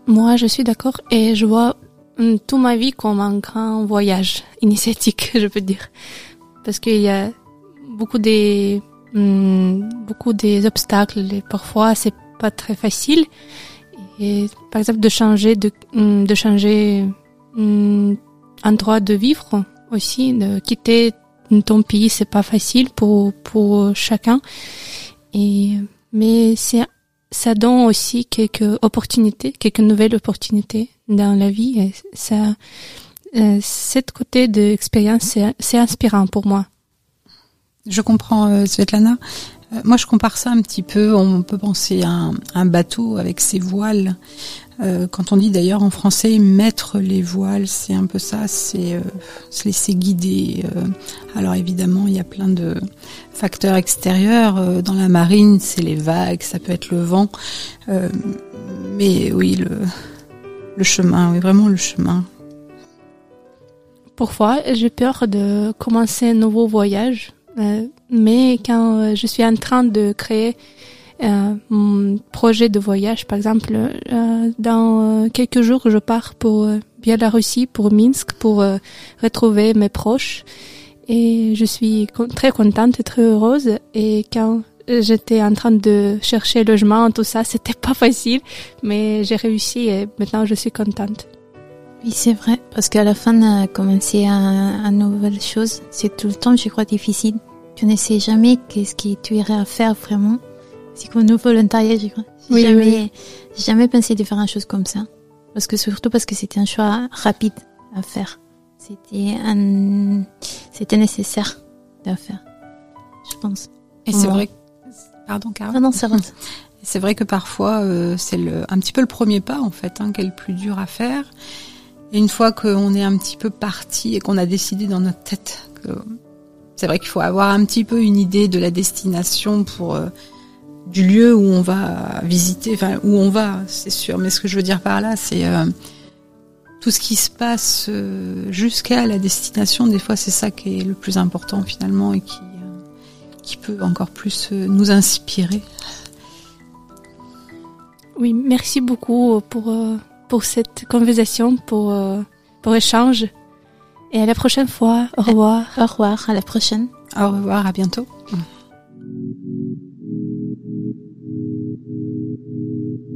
Moi, je suis d'accord et je vois hum, toute ma vie comme un grand voyage initiatique, je peux dire. Parce qu'il y a beaucoup des, hum, beaucoup des obstacles et parfois c'est pas très facile. Par exemple, de changer, de, hum, de changer hum, endroit de vivre aussi, de quitter ton pays, c'est pas facile pour, pour chacun. Et, mais c'est ça donne aussi quelques opportunités, quelques nouvelles opportunités dans la vie. Et ça, euh, cette côté de l'expérience, c'est, c'est inspirant pour moi. Je comprends, euh, Svetlana. Euh, moi, je compare ça un petit peu. On peut penser à un, bateau avec ses voiles. Euh, quand on dit d'ailleurs en français mettre les voiles, c'est un peu ça, c'est euh, se laisser guider. euh. alors évidemment, il y a plein de facteurs extérieurs. Euh, dans la marine, c'est les vagues, ça peut être le vent. Euh, mais oui, le, le chemin, oui, vraiment le chemin. Parfois, j'ai peur de commencer un nouveau voyage, mais quand euh, je suis en train de créer euh, mon projet de voyage, par exemple, euh, dans euh, quelques jours, je pars pour euh, Biélorussie, pour Minsk, pour retrouver mes proches, et je suis très contente et très heureuse. Et quand j'étais en train de chercher logement, tout ça, c'était pas facile, mais j'ai réussi et maintenant je suis contente. Oui, c'est vrai, parce qu'à la fin, commencé à, à nouvelle chose. C'est tout le temps, je crois, difficile. Tu ne sais jamais qu'est-ce que tu irais à faire vraiment. C'est comme nous, volontariat, je crois. J'ai Oui, jamais, oui. jamais pensé de faire une chose comme ça. Parce que surtout parce que c'était un choix rapide à faire. C'était un, c'était nécessaire de faire. Je pense. Et c'est vrai. Pardon, Carole. Ah non, ça va. C'est vrai que parfois euh, c'est le, un petit peu le premier pas en fait, hein, qui est le plus dur à faire. Et une fois qu'on est un petit peu parti et qu'on a décidé dans notre tête que c'est vrai qu'il faut avoir un petit peu une idée de la destination pour euh, du lieu où on va visiter, enfin où on va, c'est sûr. Mais ce que je veux dire par là, c'est euh, tout ce qui se passe euh, jusqu'à la destination. Des fois, c'est ça qui est le plus important finalement et qui qui peut encore plus nous inspirer. Oui, merci beaucoup pour, pour cette conversation, pour, pour l'échange. Et à la prochaine fois. Au revoir. Au revoir, à la prochaine. Au revoir, à bientôt.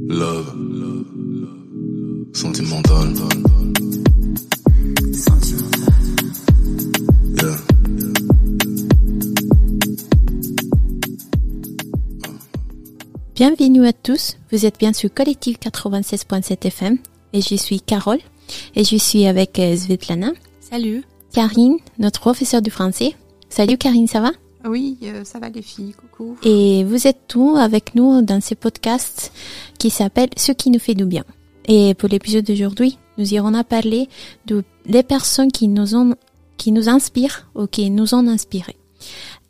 Love, love, love, sentimental. Yeah. Bienvenue à tous, vous êtes bien sur Collectif 96.7 FM et je suis Carole et je suis avec euh, Svetlana, Salut. Karine, notre professeure de français. Salut Karine, ça va? Oui, euh, ça va les filles, coucou. Et vous êtes tous avec nous dans ce podcast qui s'appelle Ce qui nous fait du bien? Et pour l'épisode d'aujourd'hui, nous irons à parler de les personnes qui nous ont, qui nous inspirent ou qui nous ont inspiré.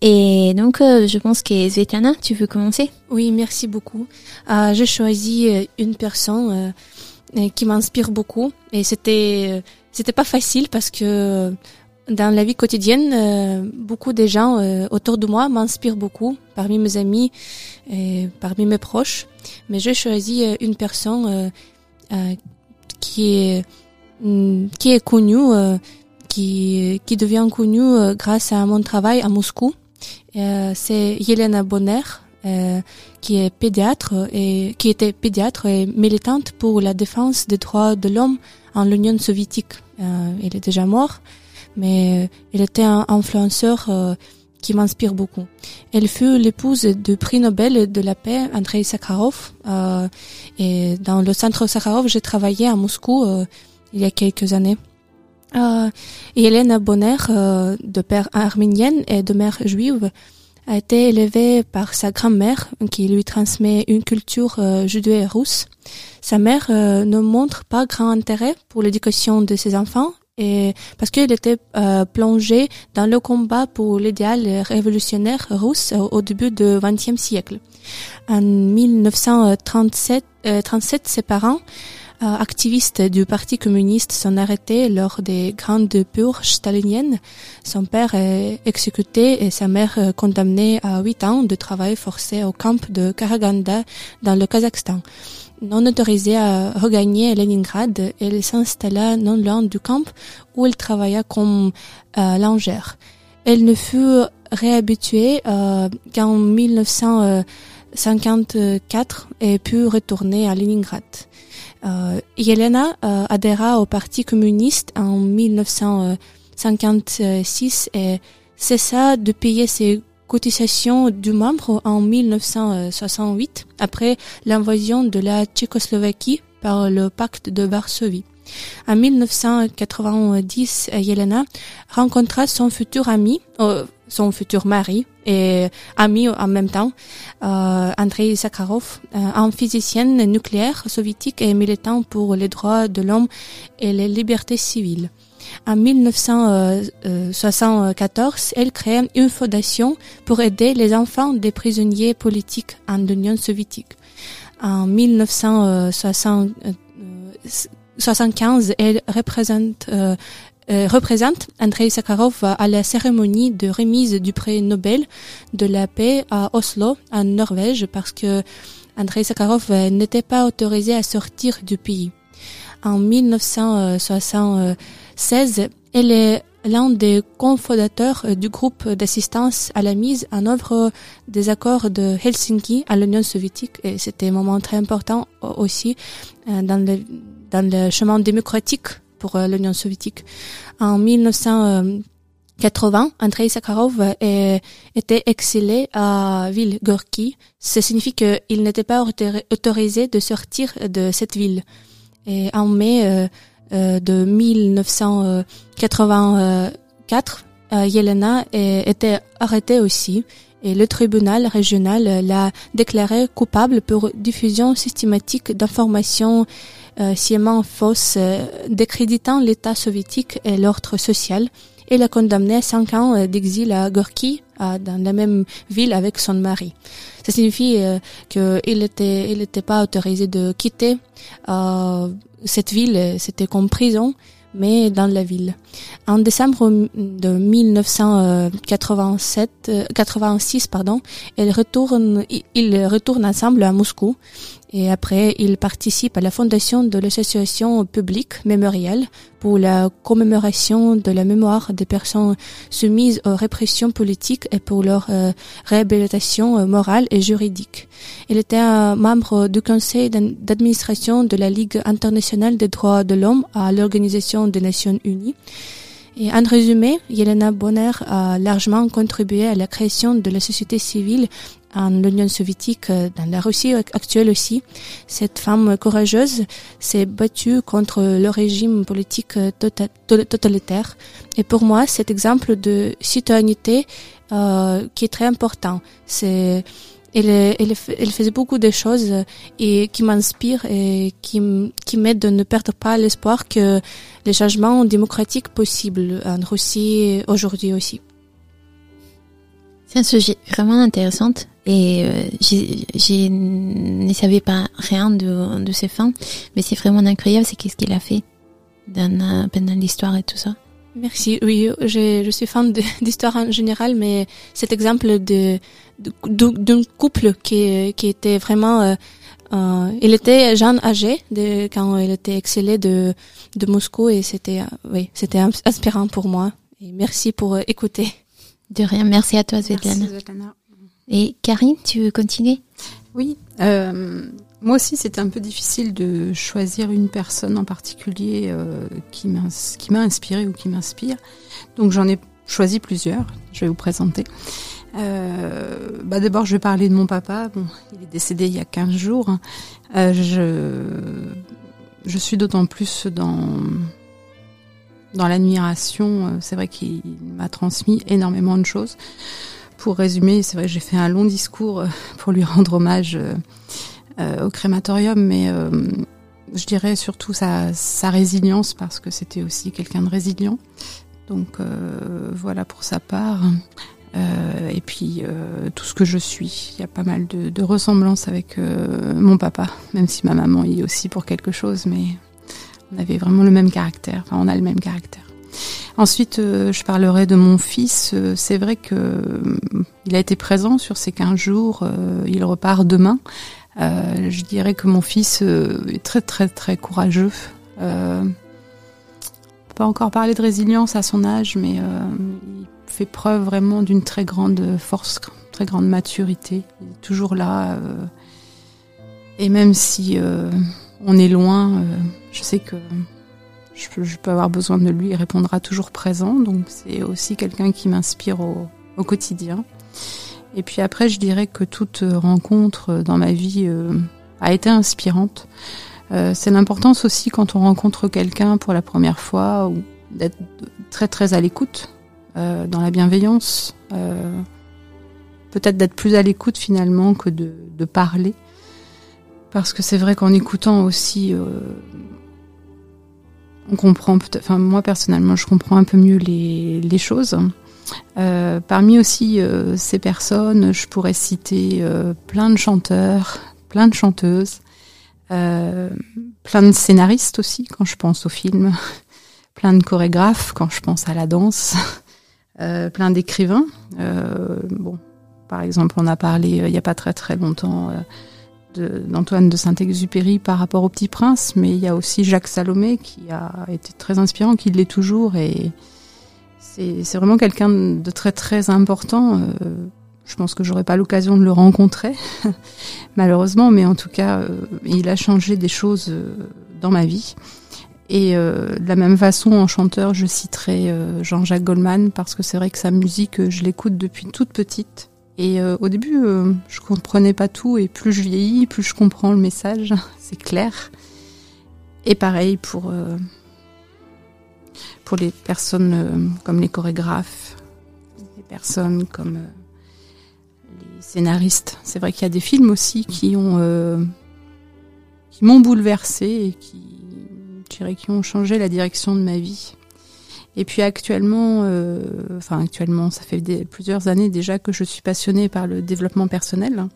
Et donc, euh, je pense que Svetlana, tu veux commencer? Oui, merci beaucoup. Euh, j'ai choisi euh, une personne euh, euh, qui m'inspire beaucoup et c'était euh, c'était pas facile parce que dans la vie quotidienne, euh, beaucoup de gens euh, autour de moi m'inspirent beaucoup, parmi mes amis et parmi mes proches. Mais j'ai choisi euh, une personne euh, qui est connue, qui devient connue grâce à mon travail à Moscou. C'est Yelena Bonner, qui est pédiatre et qui était pédiatre et militante pour la défense des droits de l'homme en l'Union soviétique. Euh, il est déjà mort, mais il était un influenceur euh, qui m'inspire beaucoup. Elle fut l'épouse du prix Nobel de la paix Andrei Sakharov. euh, et dans le centre Sakharov, j'ai travaillé à Moscou euh, il y a quelques années. Euh, et Hélène Bonner, euh, de père arménienne et de mère juive, a été élevée par sa grand-mère qui lui transmet une culture euh, judéo-russe. Sa mère euh, ne montre pas grand intérêt pour l'éducation de ses enfants et parce qu'elle était euh, plongée dans le combat pour l'idéal révolutionnaire russe au, au début du XXe siècle. En 1937, euh, 37, ses parents euh, activistes du Parti communiste sont arrêtés lors des grandes purges staliniennes. Son père est exécuté et sa mère euh, condamnée à huit ans de travail forcé au camp de Karaganda dans le Kazakhstan. Non autorisée à regagner Leningrad, elle s'installa non loin du camp où elle travailla comme euh. Elle ne fut réhabituée euh, qu'en 1954 et put retourner à Leningrad. Euh, Yelena euh, adhéra au Parti communiste en 1956 et cessa de payer ses cotisations du membre en 1968 après l'invasion de la Tchécoslovaquie par le pacte de Varsovie. En 1990, Yelena rencontra son futur ami, euh, son futur mari et ami en même temps, euh, Andrei Sakharov, euh, un physicien nucléaire soviétique et militant pour les droits de l'homme et les libertés civiles. En 1974, elle crée une fondation pour aider les enfants des prisonniers politiques en Union soviétique. En 1975, elle représente euh, euh, représente Andrei Sakharov à la cérémonie de remise du prix Nobel de la paix à Oslo, en Norvège, parce que Andrei Sakharov euh, n'était pas autorisé à sortir du pays. En 1976, elle est l'un des cofondateurs euh, du groupe d'assistance à la mise en œuvre des accords de Helsinki à l'Union soviétique et c'était un moment très important aussi dans le, dans le chemin démocratique pour euh, l'Union soviétique. En 1980, Andrei Sakharov est- était exilé à ville Gorky. Ça signifie qu'il n'était pas autori- autorisé de sortir de cette ville. Et en mai euh, euh, de 1984, euh, Yelena était arrêtée aussi et le tribunal régional l'a déclarée coupable pour diffusion systématique d'informations euh, sciemment fausses euh, décréditant l'État soviétique et l'ordre social et l'a condamnée à cinq ans euh, d'exil à Gorky, dans la même ville avec son mari. Ça signifie euh, qu'il était, il n'était pas autorisé de quitter euh, cette ville, euh, c'était comme prison, mais dans la ville. En décembre de 1987, euh, 86, pardon, elle retourne, il- ils retournent ensemble à Moscou Et après, il participe à la fondation de l'association publique mémorielle pour la commémoration de la mémoire des personnes soumises aux répressions politiques et pour leur euh, réhabilitation euh, morale et juridique. Il était un membre du conseil d'ad- d'administration de la Ligue internationale des droits de l'homme à l'Organisation des Nations Unies. Et en résumé, Yelena Bonner a largement contribué à la création de la société civile en l'Union soviétique, euh, dans la Russie actuelle aussi. Cette femme courageuse s'est battue contre le régime politique euh, tota- to- totalitaire. Et pour moi, cet exemple de citoyenneté euh, qui est très important. C'est elle, elle, elle faisait beaucoup de choses euh, et qui m'inspirent et qui, qui m'aident de ne perdre pas l'espoir que les changements démocratiques possibles en Russie aujourd'hui aussi. C'est un sujet vraiment intéressant et euh, je ne savais pas rien de, de ces fins, mais c'est vraiment incroyable, c'est qu'est-ce qu'il a fait dans, euh, pendant l'histoire et tout ça. Merci. Oui, je, je suis fan d'histoire en général, mais cet exemple de d'un couple qui qui était vraiment, euh, euh, il était jeune âgé de, quand il était excellé de de Moscou et c'était euh, oui c'était ins- inspirant pour moi. Et merci pour euh, écouter. De rien, merci à toi Svetlana. Merci, Svetlana. Et Karine, tu veux continuer? Oui, euh, moi aussi c'était un peu difficile de choisir une personne en particulier euh, qui m'a inspiré ou qui m'inspire. Donc j'en ai choisi plusieurs, je vais vous présenter. Euh, bah D'abord je vais parler de mon papa, bon, il est décédé il y a 15 jours. Euh, je, je suis d'autant plus dans, dans l'admiration, c'est vrai qu'il m'a transmis énormément de choses. Pour résumer, c'est vrai que j'ai fait un long discours pour lui rendre hommage au crématorium, mais euh, je dirais surtout sa, sa résilience parce que c'était aussi quelqu'un de résilient. Donc euh, voilà pour sa part. Euh, et puis euh, tout ce que je suis, il y a pas mal de, de ressemblances avec euh, mon papa, même si ma maman y est aussi pour quelque chose, mais on avait vraiment le même caractère. Enfin, on a le même caractère. Ensuite, euh, je parlerai de mon fils. Euh, C'est vrai que euh, il a été présent sur ces 15 jours. euh, il repart demain. Euh, je dirais que mon fils euh, est très très très courageux. Euh, peut pas encore parler de résilience à son âge, mais euh, il fait preuve vraiment d'une très grande force, très grande maturité. Il est toujours là. euh, et même si on est loin, je sais que je peux avoir besoin de lui, il répondra toujours présent. Donc c'est aussi quelqu'un qui m'inspire au, au quotidien. Et puis après, je dirais que toute rencontre dans ma vie euh, a été inspirante. Euh, c'est l'importance aussi quand on rencontre quelqu'un pour la première fois ou d'être très très à l'écoute, euh, dans la bienveillance. Peut-être d'être plus à l'écoute finalement que de, parler. Parce que c'est vrai qu'en écoutant aussi, on comprend enfin moi personnellement, je comprends un peu mieux les choses. Euh, parmi aussi euh, ces personnes, je pourrais citer euh, plein de chanteurs, plein de chanteuses, plein de scénaristes aussi quand je pense au film, plein de chorégraphes quand je pense à la danse, plein d'écrivains. Bon, par exemple, on a parlé il n'y a pas très très longtemps d'Antoine de, Saint-Exupéry par rapport au Petit Prince, mais il y a aussi Jacques Salomé qui a été très inspirant, qui l'est toujours et c'est vraiment quelqu'un de très très important. Euh, je pense que j'aurais pas l'occasion de le rencontrer, malheureusement, mais en tout cas, euh, il a changé des choses euh, dans ma vie. Et de la même façon, en chanteur, je citerai Jean-Jacques Goldman parce que c'est vrai que sa musique, je l'écoute depuis toute petite. Et au début, je comprenais pas tout, et plus je vieillis, plus je comprends le message, c'est clair. Et pareil pour pour les personnes euh, comme les chorégraphes, les personnes comme euh, les scénaristes. C'est vrai qu'il y a des films aussi qui ont euh, qui m'ont bouleversée et qui, qui ont changé la direction de ma vie. Et puis actuellement, enfin actuellement, ça fait plusieurs années déjà que je suis passionnée par le développement personnel.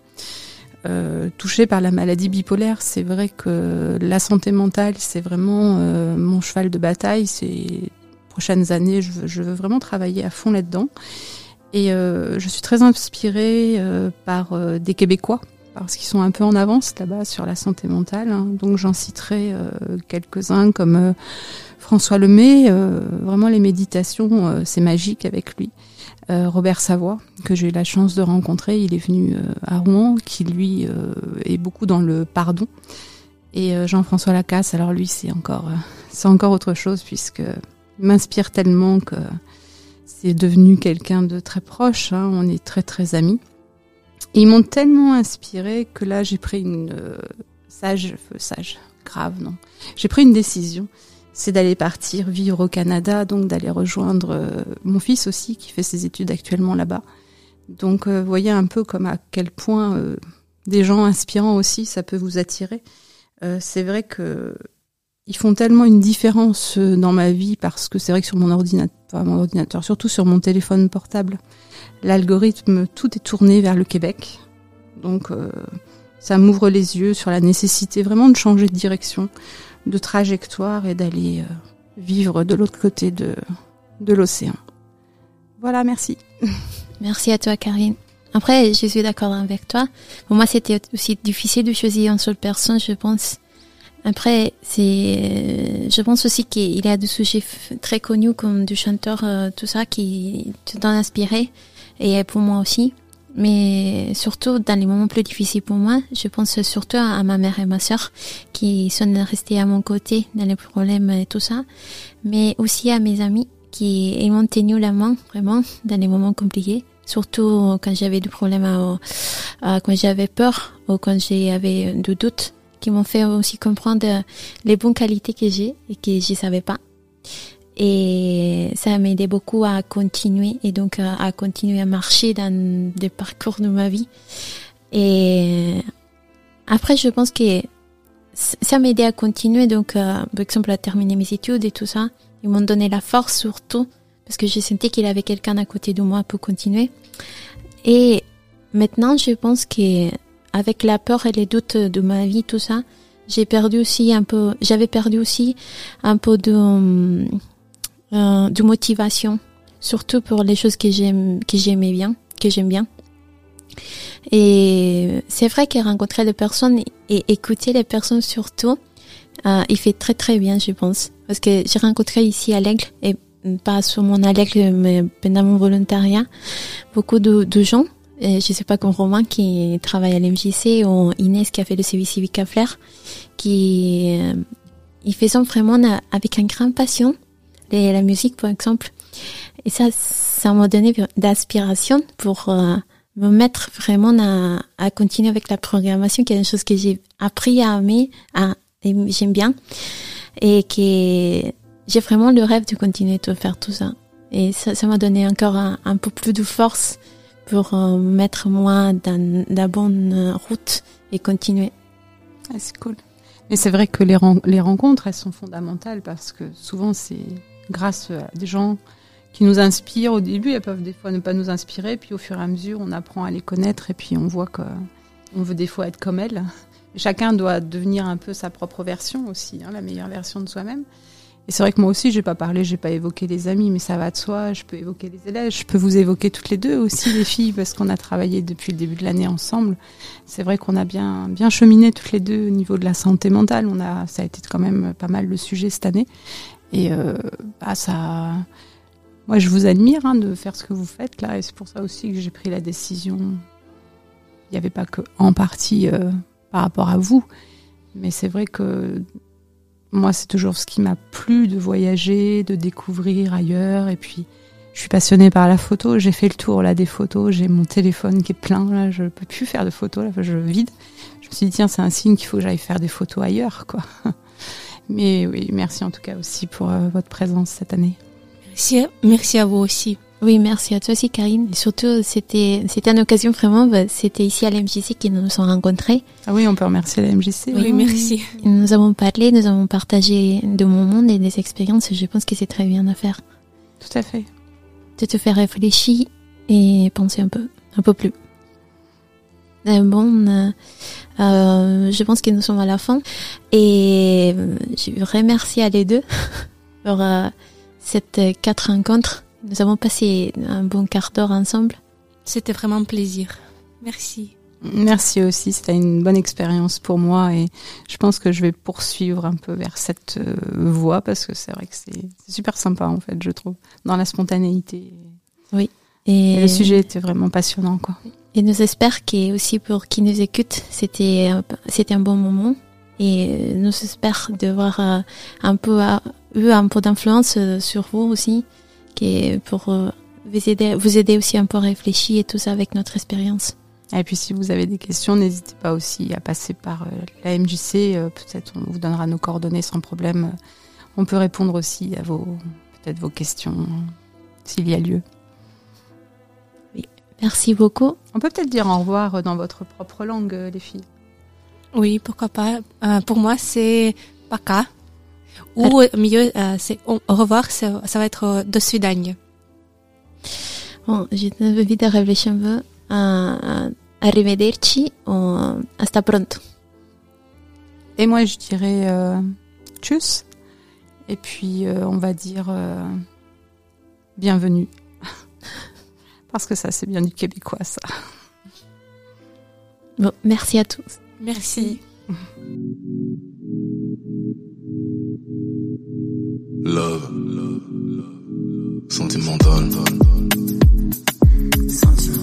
Euh, touchée par la maladie bipolaire, c'est vrai que la santé mentale, c'est vraiment mon cheval de bataille. Ces prochaines années, je veux, vraiment travailler à fond là-dedans. Et euh, je suis très inspirée euh, par euh, des Québécois parce qu'ils sont un peu en avance là-bas sur la santé mentale. hein. Donc j'en citerai quelques-uns comme François Lemay. vraiment les méditations, c'est magique avec lui. Robert Savoie, que j'ai eu la chance de rencontrer, il est venu à Rouen, qui lui est beaucoup dans le pardon. Et Jean-François Lacasse, alors lui c'est encore, c'est encore autre chose puisque m'inspire tellement que c'est devenu quelqu'un de très proche. hein. on est très très amis. Ils m'ont tellement inspiré que là j'ai pris une euh, sage, sage, grave non. J'ai pris une décision, c'est d'aller partir vivre au Canada, donc d'aller rejoindre euh, mon fils aussi qui fait ses études actuellement là-bas. Donc euh, voyez un peu comme à quel point euh, des gens inspirants aussi ça peut vous attirer. Euh, c'est vrai que ils font tellement une différence euh, dans ma vie parce que c'est vrai que sur mon ordinateur, pas mon ordinateur, surtout sur mon téléphone portable, l'algorithme tout est tourné vers le Québec. Donc euh, ça m'ouvre les yeux sur la nécessité vraiment de changer de direction, de trajectoire et d'aller euh, vivre de l'autre côté de, de l'océan. Voilà, merci. Merci à toi, Karine. Après, je suis d'accord avec toi. Pour moi, c'était aussi difficile de choisir une seule personne, je pense. Après, c'est, je pense aussi qu'il y a des sujets très connus comme du chanteur, euh, tout ça, qui t'ont inspiré. Et pour moi aussi. Mais surtout, dans les moments plus difficiles pour moi, je pense surtout à ma mère et ma sœur qui sont restées à mon côté dans les problèmes et tout ça. Mais aussi à mes amis qui ils m'ont tenu la main, vraiment, dans les moments compliqués. Surtout quand j'avais des problèmes, à, à- quand j'avais peur ou quand j'avais des doutes, qui m'ont fait aussi comprendre les bonnes qualités que j'ai et que je savais pas. Et ça m'a aidé beaucoup à continuer et donc à, à continuer à marcher dans des parcours de ma vie. Et après, je pense que ça m'a aidé à continuer, donc euh, par exemple à terminer mes études et tout ça. Ils m'ont donné la force surtout parce que je sentais qu'il avait quelqu'un à côté de moi pour continuer. Et maintenant, je pense que avec la peur et les doutes de ma vie, tout ça, j'ai perdu aussi un peu, j'avais perdu aussi un peu de, euh, de motivation, surtout pour les choses que j'aime, que j'aimais bien, que j'aime bien. Et c'est vrai que rencontrer les personnes et écouter les personnes surtout, euh, il fait très très bien, je pense. Parce que j'ai rencontré ici à l'Aigle, et pas seulement à l'Aigle, mais pendant mon volontariat, beaucoup de, de gens, je sais pas comme Romain qui travaille à l'MJC ou Inès qui a fait le service civique à Flers, qui euh, ils faisaient vraiment avec un grand passion les- la musique par exemple. Et ça, ça m'a donné d'inspiration pour euh, me mettre vraiment à, à continuer avec la programmation, qui est une chose que j'ai appris à aimer, à, j'aime bien, et que j'ai vraiment le rêve de continuer de faire tout ça. Et ça, ça m'a donné encore un peu plus de force pour euh, mettre moi dans la bonne euh, route et continuer. Ah, c'est cool. Mais c'est vrai que les, ren- les rencontres, elles sont fondamentales parce que souvent, c'est grâce à des gens qui nous inspirent. Au début, elles peuvent des fois ne pas nous inspirer, puis au fur et à mesure, on apprend à les connaître et puis on voit que on veut des fois être comme elles. Chacun doit devenir un peu sa propre version aussi, hein, la meilleure version de soi-même. Et c'est vrai que moi aussi, j'ai pas parlé, j'ai pas évoqué les amis, mais ça va de soi. Je peux évoquer les élèves, je peux vous évoquer toutes les deux aussi, les filles, parce qu'on a travaillé depuis le début de l'année ensemble. C'est vrai qu'on a bien bien cheminé toutes les deux au niveau de la santé mentale. On a, ça a été quand même pas mal le sujet cette année. Et euh, bah ça, moi je vous admire hein, de faire ce que vous faites là, et c'est pour ça aussi que j'ai pris la décision. Il n'y avait pas que en partie euh, par rapport à vous, mais c'est vrai que moi c'est toujours ce qui m'a plu de voyager, de découvrir ailleurs, et puis je suis passionnée par la photo. J'ai fait le tour là des photos. J'ai mon téléphone qui est plein. Là, je peux plus faire de photos. Là, je vide. Je me suis dit tiens, c'est un signe qu'il faut que j'aille faire des photos ailleurs, quoi. Mais oui, merci en tout cas aussi pour euh, votre présence cette année. Merci, merci à vous aussi. Oui, merci à toi aussi, Karine. Et surtout, c'était, c'était une occasion vraiment, bah, c'était ici à l'MJC que nous nous sommes rencontrés. Ah oui, on peut remercier la MJC. Oui, merci. Nous avons parlé, nous avons partagé de mon monde et des expériences et je pense que c'est très bien à faire. Tout à fait. De te faire réfléchir et penser un peu, un peu plus. Euh, bon, euh, euh, je pense que nous sommes à la fin et euh, je remercie à les deux pour euh, cette quatre rencontres. Nous avons passé un bon quart d'heure ensemble. C'était vraiment un plaisir. Merci. Merci aussi, c'était une bonne expérience pour moi et je pense que je vais poursuivre un peu vers cette euh, voie parce que c'est vrai que c'est super sympa en fait, je trouve, dans la spontanéité. Et, Et le sujet était vraiment passionnant quoi. Et nous espère que aussi pour qui nous écoute, c'était un- c'était un bon moment. Et euh, nous espère de voir euh, un peu euh, eu un peu d'influence euh, sur vous aussi, qui pour euh, vous aider vous aider aussi un peu à réfléchir et tout ça avec notre expérience. Et puis si vous avez des questions, n'hésitez pas aussi à passer par euh, la MJC, euh, peut-être on vous donnera nos coordonnées sans problème. On peut répondre aussi à vos peut-être vos questions s'il y a lieu. Merci beaucoup. On peut peut-être dire au revoir dans votre propre langue les filles. Oui, pourquoi pas. Euh, pour moi, c'est paka. Ou euh, mieux, euh, c'est au au revoir, ça, ça va être euh, do свидания. Bon, j'ai envie de réfléchir un peu. Euh, arrivederci ou hasta pronto. Et moi, je dirais euh, tchuss. Et puis, euh, on va dire euh, bienvenue. Parce que ça, c'est bien du québécois, ça. Bon, merci à tous. Merci. Love. Sentimental. Sentimental.